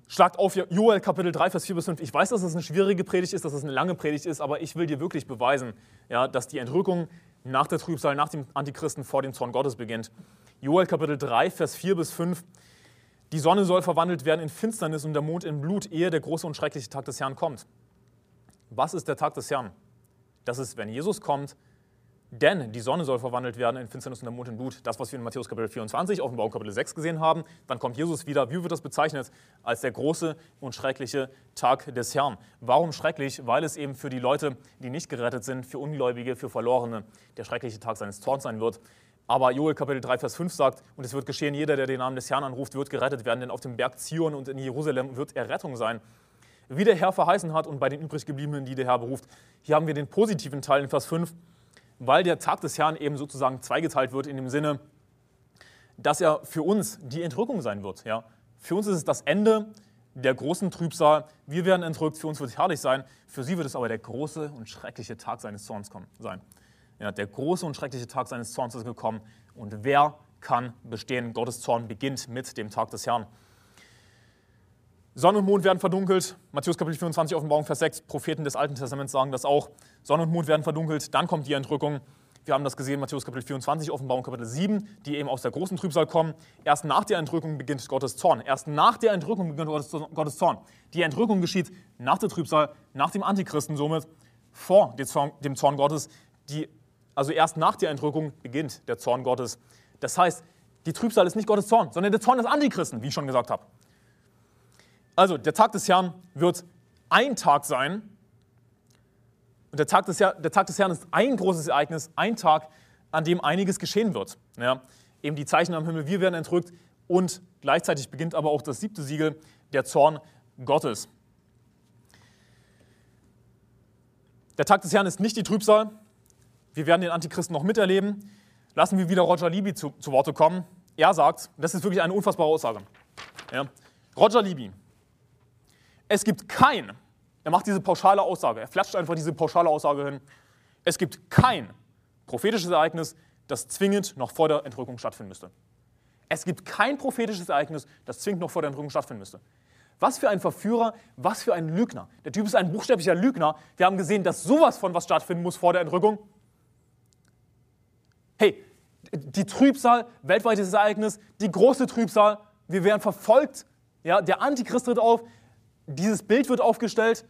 Schlagt auf Joel Kapitel 3, Vers 4 bis 5. Ich weiß, dass es eine schwierige Predigt ist, dass es eine lange Predigt ist, aber ich will dir wirklich beweisen, ja, dass die Entrückung nach der Trübsal, nach dem Antichristen vor dem Zorn Gottes beginnt. Joel Kapitel 3, Vers 4 bis 5. Die Sonne soll verwandelt werden in Finsternis und der Mond in Blut, ehe der große und schreckliche Tag des Herrn kommt. Was ist der Tag des Herrn? Das ist, wenn Jesus kommt, denn die Sonne soll verwandelt werden in Finsternis und der Mond in Blut. Das, was wir in Matthäus Kapitel 24, Offenbarung Kapitel 6 gesehen haben. Dann kommt Jesus wieder. Wie wird das bezeichnet? Als der große und schreckliche Tag des Herrn. Warum schrecklich? Weil es eben für die Leute, die nicht gerettet sind, für Ungläubige, für Verlorene, der schreckliche Tag seines Zorns sein wird. Aber Joel Kapitel 3, Vers 5 sagt, und es wird geschehen, jeder, der den Namen des Herrn anruft, wird gerettet werden, denn auf dem Berg Zion und in Jerusalem wird Errettung sein. Wie der Herr verheißen hat und bei den übriggebliebenen, die der Herr beruft. Hier haben wir den positiven Teil in Vers 5 weil der Tag des Herrn eben sozusagen zweigeteilt wird in dem Sinne, dass er für uns die Entrückung sein wird. Ja? Für uns ist es das Ende der großen Trübsal. Wir werden entrückt, für uns wird es herrlich sein. Für sie wird es aber der große und schreckliche Tag seines Zorns sein. Ja, der große und schreckliche Tag seines Zorns ist gekommen. Und wer kann bestehen? Gottes Zorn beginnt mit dem Tag des Herrn. Sonne und Mond werden verdunkelt. Matthäus Kapitel 24, Offenbarung, Vers 6. Propheten des Alten Testaments sagen das auch. Sonne und Mond werden verdunkelt. Dann kommt die Entrückung. Wir haben das gesehen, Matthäus Kapitel 24, Offenbarung Kapitel 7, die eben aus der großen Trübsal kommen. Erst nach der Entrückung beginnt Gottes Zorn. Erst nach der Entrückung beginnt Gottes Zorn. Die Entrückung geschieht nach der Trübsal, nach dem Antichristen somit, vor dem Zorn Gottes. Die, also erst nach der Entrückung beginnt der Zorn Gottes. Das heißt, die Trübsal ist nicht Gottes Zorn, sondern der Zorn des Antichristen, wie ich schon gesagt habe. Also, der Tag des Herrn wird ein Tag sein, und der Tag, des Herrn, der Tag des Herrn ist ein großes Ereignis, ein Tag, an dem einiges geschehen wird. Ja, eben die Zeichen am Himmel, wir werden entrückt und gleichzeitig beginnt aber auch das siebte Siegel, der Zorn Gottes. Der Tag des Herrn ist nicht die Trübsal. Wir werden den Antichristen noch miterleben. Lassen wir wieder Roger Libby zu, zu Worte kommen. Er sagt, das ist wirklich eine unfassbare Aussage. Ja, Roger Libby, es gibt kein er macht diese pauschale Aussage. Er flatscht einfach diese pauschale Aussage hin. Es gibt kein prophetisches Ereignis, das zwingend noch vor der Entrückung stattfinden müsste. Es gibt kein prophetisches Ereignis, das zwingend noch vor der Entrückung stattfinden müsste. Was für ein Verführer, was für ein Lügner. Der Typ ist ein buchstäblicher Lügner. Wir haben gesehen, dass sowas von was stattfinden muss vor der Entrückung. Hey, die Trübsal, weltweites Ereignis, die große Trübsal, wir werden verfolgt. Ja, der Antichrist tritt auf, dieses Bild wird aufgestellt.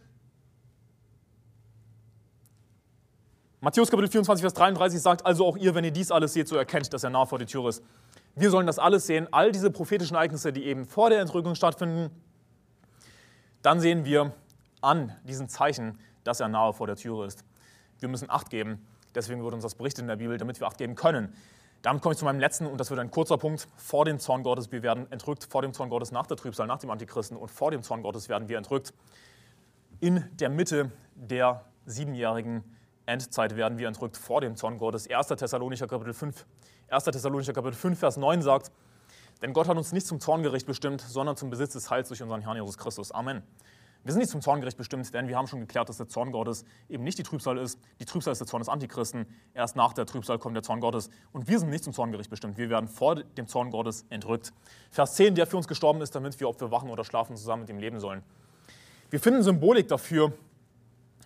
Matthäus Kapitel 24, Vers 33 sagt, also auch ihr, wenn ihr dies alles seht, so erkennt, dass er nah vor der Tür ist. Wir sollen das alles sehen, all diese prophetischen Ereignisse, die eben vor der Entrückung stattfinden. Dann sehen wir an diesen Zeichen, dass er nahe vor der Tür ist. Wir müssen Acht geben. Deswegen wird uns das berichtet in der Bibel, damit wir Acht geben können. Damit komme ich zu meinem letzten, und das wird ein kurzer Punkt, vor dem Zorn Gottes. Wir werden entrückt vor dem Zorn Gottes nach der Trübsal, nach dem Antichristen, und vor dem Zorn Gottes werden wir entrückt. In der Mitte der siebenjährigen Endzeit werden wir entrückt vor dem Zorn Gottes. 1. Thessalonicher Kapitel 5, 1. Thessalonicher Kapitel 5, Vers 9 sagt, denn Gott hat uns nicht zum Zorngericht bestimmt, sondern zum Besitz des Heils durch unseren Herrn Jesus Christus. Amen. Wir sind nicht zum Zorngericht bestimmt, denn wir haben schon geklärt, dass der Zorn Gottes eben nicht die Trübsal ist. Die Trübsal ist der Zorn des Antichristen. Erst nach der Trübsal kommt der Zorn Gottes. Und wir sind nicht zum Zorngericht bestimmt. Wir werden vor dem Zorn Gottes entrückt. Vers 10, der für uns gestorben ist, damit wir, ob wir wachen oder schlafen, zusammen mit ihm leben sollen. Wir finden Symbolik dafür,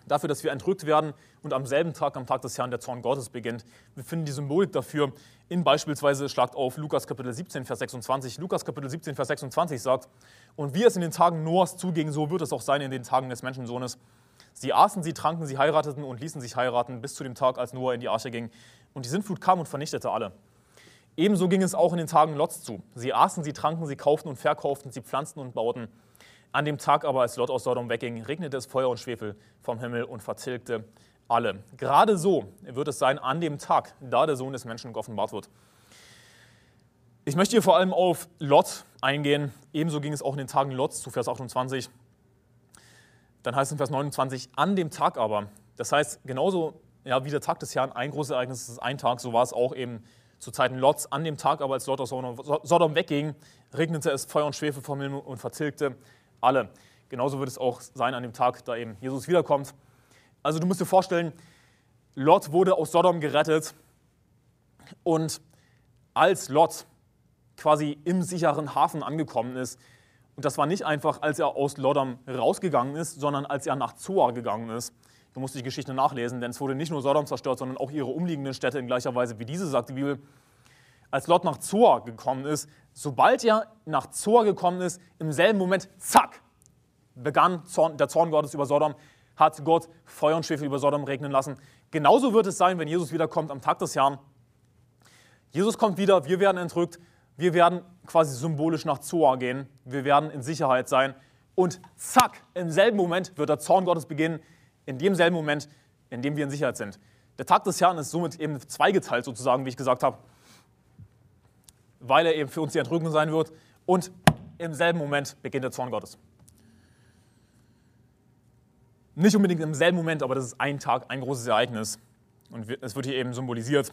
dafür, dass wir entrückt werden und am selben Tag, am Tag des Herrn, der Zorn Gottes beginnt. Wir finden die Symbolik dafür in beispielsweise, schlagt auf Lukas Kapitel 17, Vers 26. Lukas Kapitel 17, Vers 26 sagt, und wie es in den Tagen Noahs zuging, so wird es auch sein in den Tagen des Menschensohnes. Sie aßen, sie tranken, sie heirateten und ließen sich heiraten, bis zu dem Tag, als Noah in die Arche ging. Und die Sintflut kam und vernichtete alle. Ebenso ging es auch in den Tagen Lots zu. Sie aßen, sie tranken, sie kauften und verkauften, sie pflanzten und bauten. An dem Tag aber, als Lot aus Sodom wegging, regnete es Feuer und Schwefel vom Himmel und vertilgte alle. Gerade so wird es sein an dem Tag, da der Sohn des Menschen offenbart wird. Ich möchte hier vor allem auf Lot eingehen. Ebenso ging es auch in den Tagen Lots zu Vers 28. Dann heißt es in Vers 29, an dem Tag aber. Das heißt, genauso ja, wie der Tag des Herrn ein großes Ereignis ist, ein Tag, so war es auch eben zu Zeiten Lots. An dem Tag aber, als Lot aus Sodom wegging, regnete es Feuer und Schwefel vom Himmel und vertilgte alle. Genauso wird es auch sein an dem Tag, da eben Jesus wiederkommt. Also du musst dir vorstellen, Lot wurde aus Sodom gerettet und als Lot quasi im sicheren Hafen angekommen ist, und das war nicht einfach, als er aus Lodom rausgegangen ist, sondern als er nach Zoar gegangen ist. Du musst die Geschichte nachlesen, denn es wurde nicht nur Sodom zerstört, sondern auch ihre umliegenden Städte in gleicher Weise wie diese, sagt die Bibel. Als Lot nach Zoar gekommen ist, sobald er nach Zoar gekommen ist, im selben Moment, zack, begann der Zorn Gottes über Sodom, hat Gott Feuer und Schwefel über Sodom regnen lassen. Genauso wird es sein, wenn Jesus wiederkommt am Tag des Herrn. Jesus kommt wieder, wir werden entrückt, wir werden quasi symbolisch nach Zoar gehen, wir werden in Sicherheit sein und zack, im selben Moment wird der Zorn Gottes beginnen, in demselben Moment, in dem wir in Sicherheit sind. Der Tag des Herrn ist somit eben zweigeteilt sozusagen, wie ich gesagt habe, weil er eben für uns die Entrückung sein wird und im selben Moment beginnt der Zorn Gottes. Nicht unbedingt im selben Moment, aber das ist ein Tag, ein großes Ereignis. Und es wird hier eben symbolisiert.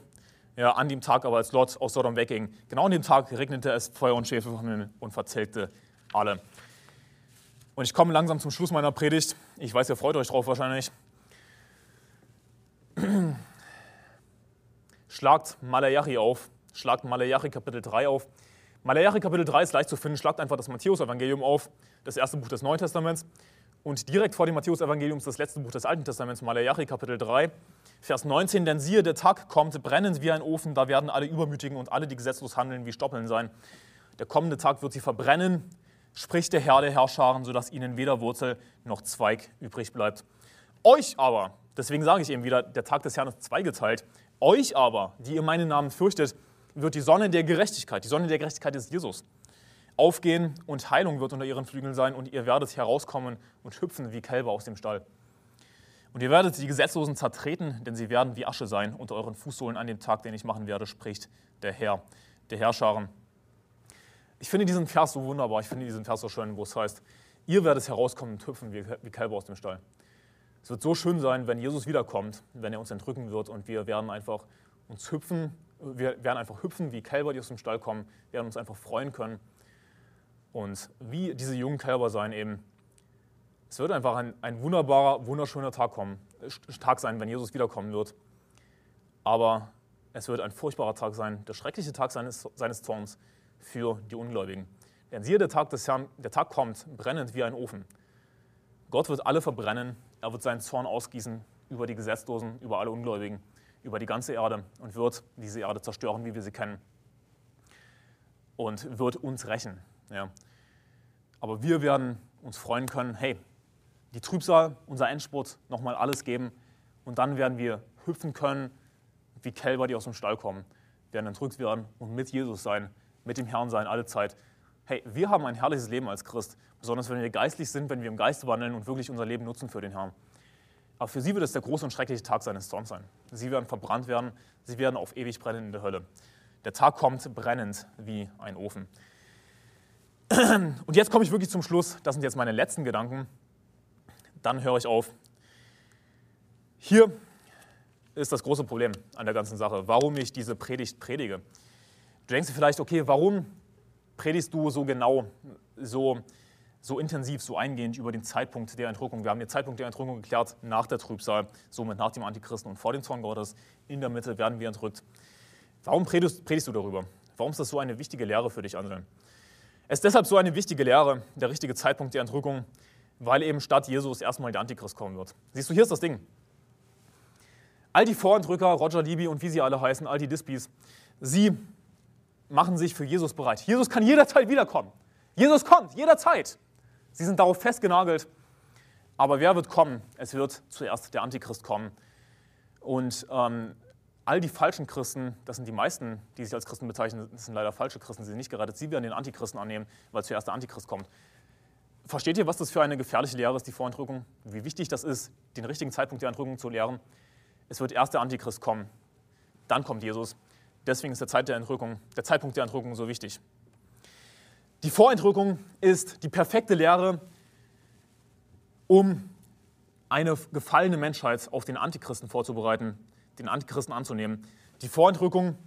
Ja, an dem Tag aber, als Lot aus Sodom wegging, genau an dem Tag regnete es Feuer und Schäfe vom Himmel und verzählte alle. Und ich komme langsam zum Schluss meiner Predigt. Ich weiß, ihr freut euch drauf wahrscheinlich. schlagt Malachi auf, schlagt Malachi Kapitel 3 auf. Malachi Kapitel 3 ist leicht zu finden, schlagt einfach das Matthäus-Evangelium auf, das erste Buch des Neuen Testaments. Und direkt vor dem Matthäus-Evangelium ist das letzte Buch des Alten Testaments, Malachi Kapitel 3, Vers 19. Denn siehe, der Tag kommt, brennend wie ein Ofen, da werden alle Übermütigen und alle, die gesetzlos handeln, wie Stoppeln sein. Der kommende Tag wird sie verbrennen, spricht der Herr der Herrscharen, sodass ihnen weder Wurzel noch Zweig übrig bleibt. Euch aber, deswegen sage ich eben wieder, der Tag des Herrn ist zweigeteilt, euch aber, die ihr meinen Namen fürchtet, wird die Sonne der Gerechtigkeit, die Sonne der Gerechtigkeit ist Jesus, aufgehen und Heilung wird unter ihren Flügeln sein und ihr werdet herauskommen und hüpfen wie Kälber aus dem Stall. Und ihr werdet die Gesetzlosen zertreten, denn sie werden wie Asche sein unter euren Fußsohlen an dem Tag, den ich machen werde, spricht der Herr, der Herrscharen. Ich finde diesen Vers so wunderbar, ich finde diesen Vers so schön, wo es heißt, ihr werdet herauskommen und hüpfen wie, wie Kälber aus dem Stall. Es wird so schön sein, wenn Jesus wiederkommt, wenn er uns entrücken wird und wir werden einfach uns hüpfen, wir werden einfach hüpfen wie Kälber, die aus dem Stall kommen, werden uns einfach freuen können und wie diese jungen Kälber sein eben. Es wird einfach ein, ein wunderbarer, wunderschöner Tag, kommen, Tag sein, wenn Jesus wiederkommen wird. Aber es wird ein furchtbarer Tag sein, der schreckliche Tag seines, seines Zorns für die Ungläubigen. Denn siehe, der Tag des Herrn, der Tag kommt, brennend wie ein Ofen. Gott wird alle verbrennen, er wird seinen Zorn ausgießen über die Gesetzlosen, über alle Ungläubigen, über die ganze Erde und wird diese Erde zerstören, wie wir sie kennen. Und wird uns rächen. Ja. Aber wir werden uns freuen können, hey, die Trübsal, unser Endspurt, nochmal alles geben und dann werden wir hüpfen können, wie Kälber, die aus dem Stall kommen, werden entrückt werden und mit Jesus sein, mit dem Herrn sein, alle Zeit. Hey, wir haben ein herrliches Leben als Christ, besonders wenn wir geistlich sind, wenn wir im Geist wandeln und wirklich unser Leben nutzen für den Herrn. Aber für sie wird es der große und schreckliche Tag seines Zorns sein. Sie werden verbrannt werden, sie werden auf ewig brennen in der Hölle. Der Tag kommt brennend wie ein Ofen. Und jetzt komme ich wirklich zum Schluss. Das sind jetzt meine letzten Gedanken. Dann höre ich auf. Hier ist das große Problem an der ganzen Sache, warum ich diese Predigt predige. Du denkst dir vielleicht, okay, warum predigst du so genau, so, so intensiv, so eingehend über den Zeitpunkt der Entrückung? Wir haben den Zeitpunkt der Entrückung geklärt nach der Trübsal, somit nach dem Antichristen und vor dem Zorn Gottes. In der Mitte werden wir entrückt. Warum predigst, predigst du darüber? Warum ist das so eine wichtige Lehre für dich, Anselm? Es ist deshalb so eine wichtige Lehre, der richtige Zeitpunkt der Entrückung, weil eben statt Jesus erstmal der Antichrist kommen wird. Siehst du, hier ist das Ding. All die Vorentrücker, Roger Libby und wie sie alle heißen, all die Dispies, sie machen sich für Jesus bereit. Jesus kann jederzeit wiederkommen. Jesus kommt, jederzeit. Sie sind darauf festgenagelt. Aber wer wird kommen? Es wird zuerst der Antichrist kommen. Und ähm, all die falschen Christen, das sind die meisten, die sich als Christen bezeichnen, das sind leider falsche Christen, sie sind nicht gerettet, sie werden den Antichristen annehmen, weil zuerst der Antichrist kommt. Versteht ihr, was das für eine gefährliche Lehre ist, die Vorentrückung? Wie wichtig das ist, den richtigen Zeitpunkt der Entrückung zu lehren? Es wird erst der Antichrist kommen, dann kommt Jesus. Deswegen ist der, Zeit der, Entrückung, der Zeitpunkt der Entrückung so wichtig. Die Vorentrückung ist die perfekte Lehre, um eine gefallene Menschheit auf den Antichristen vorzubereiten, den Antichristen anzunehmen. Die Vorentrückung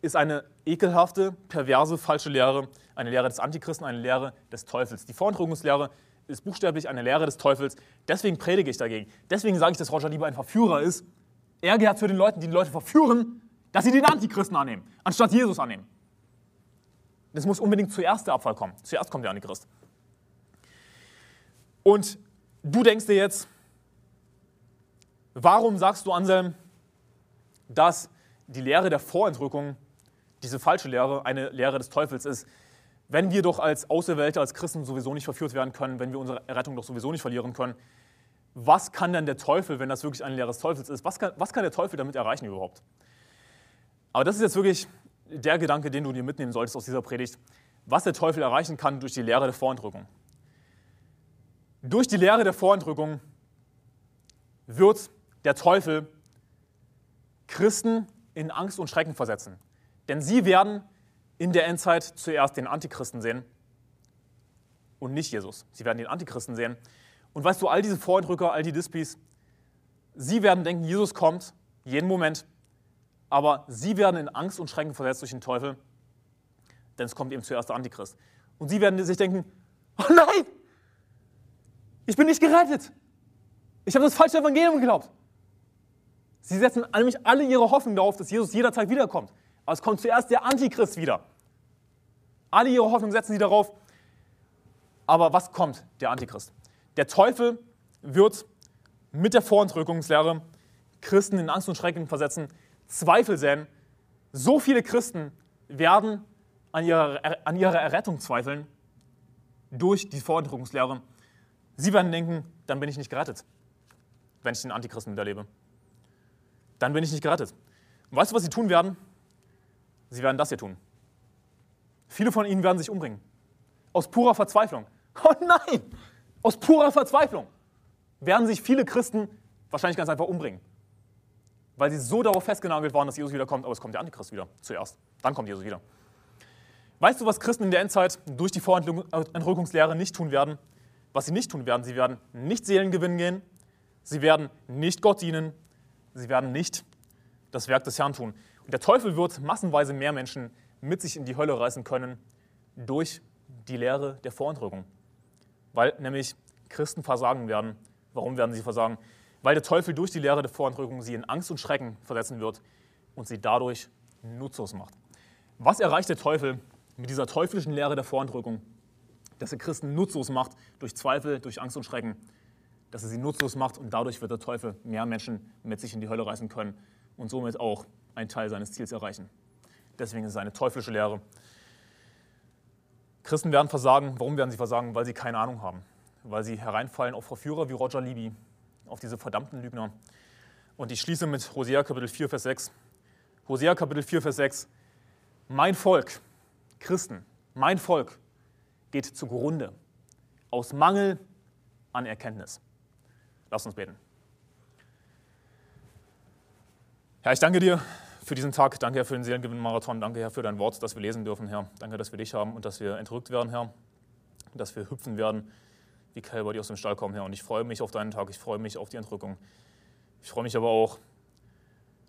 ist eine ekelhafte, perverse, falsche Lehre, eine Lehre des Antichristen, eine Lehre des Teufels. Die Vorentrückungslehre ist buchstäblich eine Lehre des Teufels. Deswegen predige ich dagegen. Deswegen sage ich, dass Roger lieber ein Verführer ist. Er gehört zu den Leuten, die die Leute verführen, dass sie den Antichristen annehmen, anstatt Jesus annehmen. Das muss unbedingt zuerst der Abfall kommen. Zuerst kommt der Antichrist. Und du denkst dir jetzt, warum sagst du, Anselm, dass die Lehre der Vorentrückung, diese falsche Lehre, eine Lehre des Teufels ist, wenn wir doch als Auserwählte, als Christen sowieso nicht verführt werden können, wenn wir unsere Errettung doch sowieso nicht verlieren können, was kann denn der Teufel, wenn das wirklich eine Lehre des Teufels ist, was kann, was kann der Teufel damit erreichen überhaupt? Aber das ist jetzt wirklich der Gedanke, den du dir mitnehmen solltest aus dieser Predigt, was der Teufel erreichen kann durch die Lehre der Vorentrückung. Durch die Lehre der Vorentrückung wird der Teufel Christen in Angst und Schrecken versetzen. Denn sie werden in der Endzeit zuerst den Antichristen sehen und nicht Jesus. Sie werden den Antichristen sehen. Und weißt du, all diese Vorentrücker, all die Dispies, sie werden denken, Jesus kommt jeden Moment, aber sie werden in Angst und Schrecken versetzt durch den Teufel, denn es kommt eben zuerst der Antichrist. Und sie werden sich denken, oh nein, ich bin nicht gerettet. Ich habe das falsche Evangelium geglaubt. Sie setzen nämlich alle ihre Hoffnung darauf, dass Jesus jederzeit wiederkommt. Aber es kommt zuerst der Antichrist wieder. Alle ihre Hoffnung setzen sie darauf. Aber was kommt? Der Antichrist. Der Teufel wird mit der Vorentrückungslehre Christen in Angst und Schrecken versetzen, Zweifel säen. So viele Christen werden an ihrer, an ihrer Errettung zweifeln durch die Vorentrückungslehre. Sie werden denken, dann bin ich nicht gerettet, wenn ich den Antichristen miterlebe. Dann bin ich nicht gerettet. Und weißt du, was sie tun werden? Sie werden das hier tun. Viele von ihnen werden sich umbringen. Aus purer Verzweiflung. Oh nein! Aus purer Verzweiflung werden sich viele Christen wahrscheinlich ganz einfach umbringen. Weil sie so darauf festgenagelt waren, dass Jesus wiederkommt, aber es kommt der Antichrist wieder zuerst. Dann kommt Jesus wieder. Weißt du, was Christen in der Endzeit durch die Vorentrückungslehre nicht tun werden? Was sie nicht tun werden, sie werden nicht Seelen gewinnen gehen, sie werden nicht Gott dienen, sie werden nicht das Werk des Herrn tun. Und der Teufel wird massenweise mehr Menschen mit sich in die Hölle reißen können durch die Lehre der Vorentrückung. Weil nämlich Christen versagen werden. Warum werden sie versagen? Weil der Teufel durch die Lehre der Vorentrückung sie in Angst und Schrecken versetzen wird und sie dadurch nutzlos macht. Was erreicht der Teufel mit dieser teuflischen Lehre der Vorentrückung? Dass er Christen nutzlos macht durch Zweifel, durch Angst und Schrecken. Dass er sie nutzlos macht und dadurch wird der Teufel mehr Menschen mit sich in die Hölle reißen können und somit auch einen Teil seines Ziels erreichen. Deswegen ist es eine teuflische Lehre. Christen werden versagen. Warum werden sie versagen? Weil sie keine Ahnung haben. Weil sie hereinfallen auf Verführer wie Roger Libby, auf diese verdammten Lügner. Und ich schließe mit Hosea Kapitel 4, Vers 6. Hosea Kapitel 4, Vers 6. Mein Volk, Christen, mein Volk geht zugrunde aus Mangel an Erkenntnis. Lass uns beten. Herr, ich danke dir für diesen Tag. Danke, Herr, für den Seelengewinn-Marathon. Danke, Herr, für dein Wort, das wir lesen dürfen, Herr. Danke, dass wir dich haben und dass wir entrückt werden, Herr. Dass wir hüpfen werden, wie Kälber, die aus dem Stall kommen, Herr. Und ich freue mich auf deinen Tag. Ich freue mich auf die Entrückung. Ich freue mich aber auch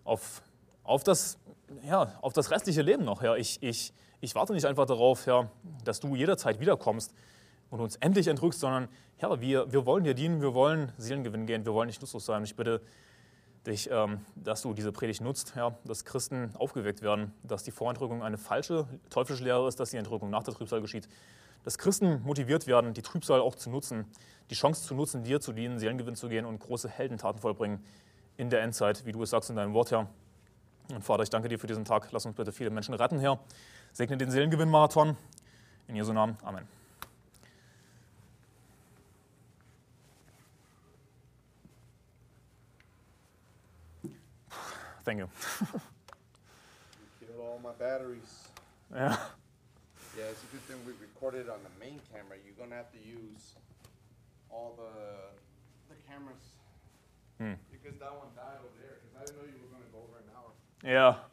auf, auf, das, ja, auf das restliche Leben noch, Herr. Ich, ich, ich warte nicht einfach darauf, Herr, dass du jederzeit wiederkommst und uns endlich entrückst, sondern, Herr, wir, wir wollen dir dienen, wir wollen Seelengewinn gehen, wir wollen nicht nutzlos sein. Ich bitte dich, ähm, dass du diese Predigt nutzt, Herr, dass Christen aufgeweckt werden, dass die Vorentrückung eine falsche, teuflische Lehre ist, dass die Entrückung nach der Trübsal geschieht, dass Christen motiviert werden, die Trübsal auch zu nutzen, die Chance zu nutzen, dir zu dienen, Seelengewinn zu gehen und große Heldentaten vollbringen in der Endzeit, wie du es sagst in deinem Wort, Herr. Und Vater, ich danke dir für diesen Tag. Lass uns bitte viele Menschen retten, Herr. Segne den Seelengewinn-Marathon. In Jesu Namen. Amen. Thank you. killed all my batteries. Yeah. Yeah, it's a good thing we recorded on the main camera. You're gonna have to use all the the cameras Hmm. because that one died over there. Because I didn't know you were gonna go over an hour. Yeah.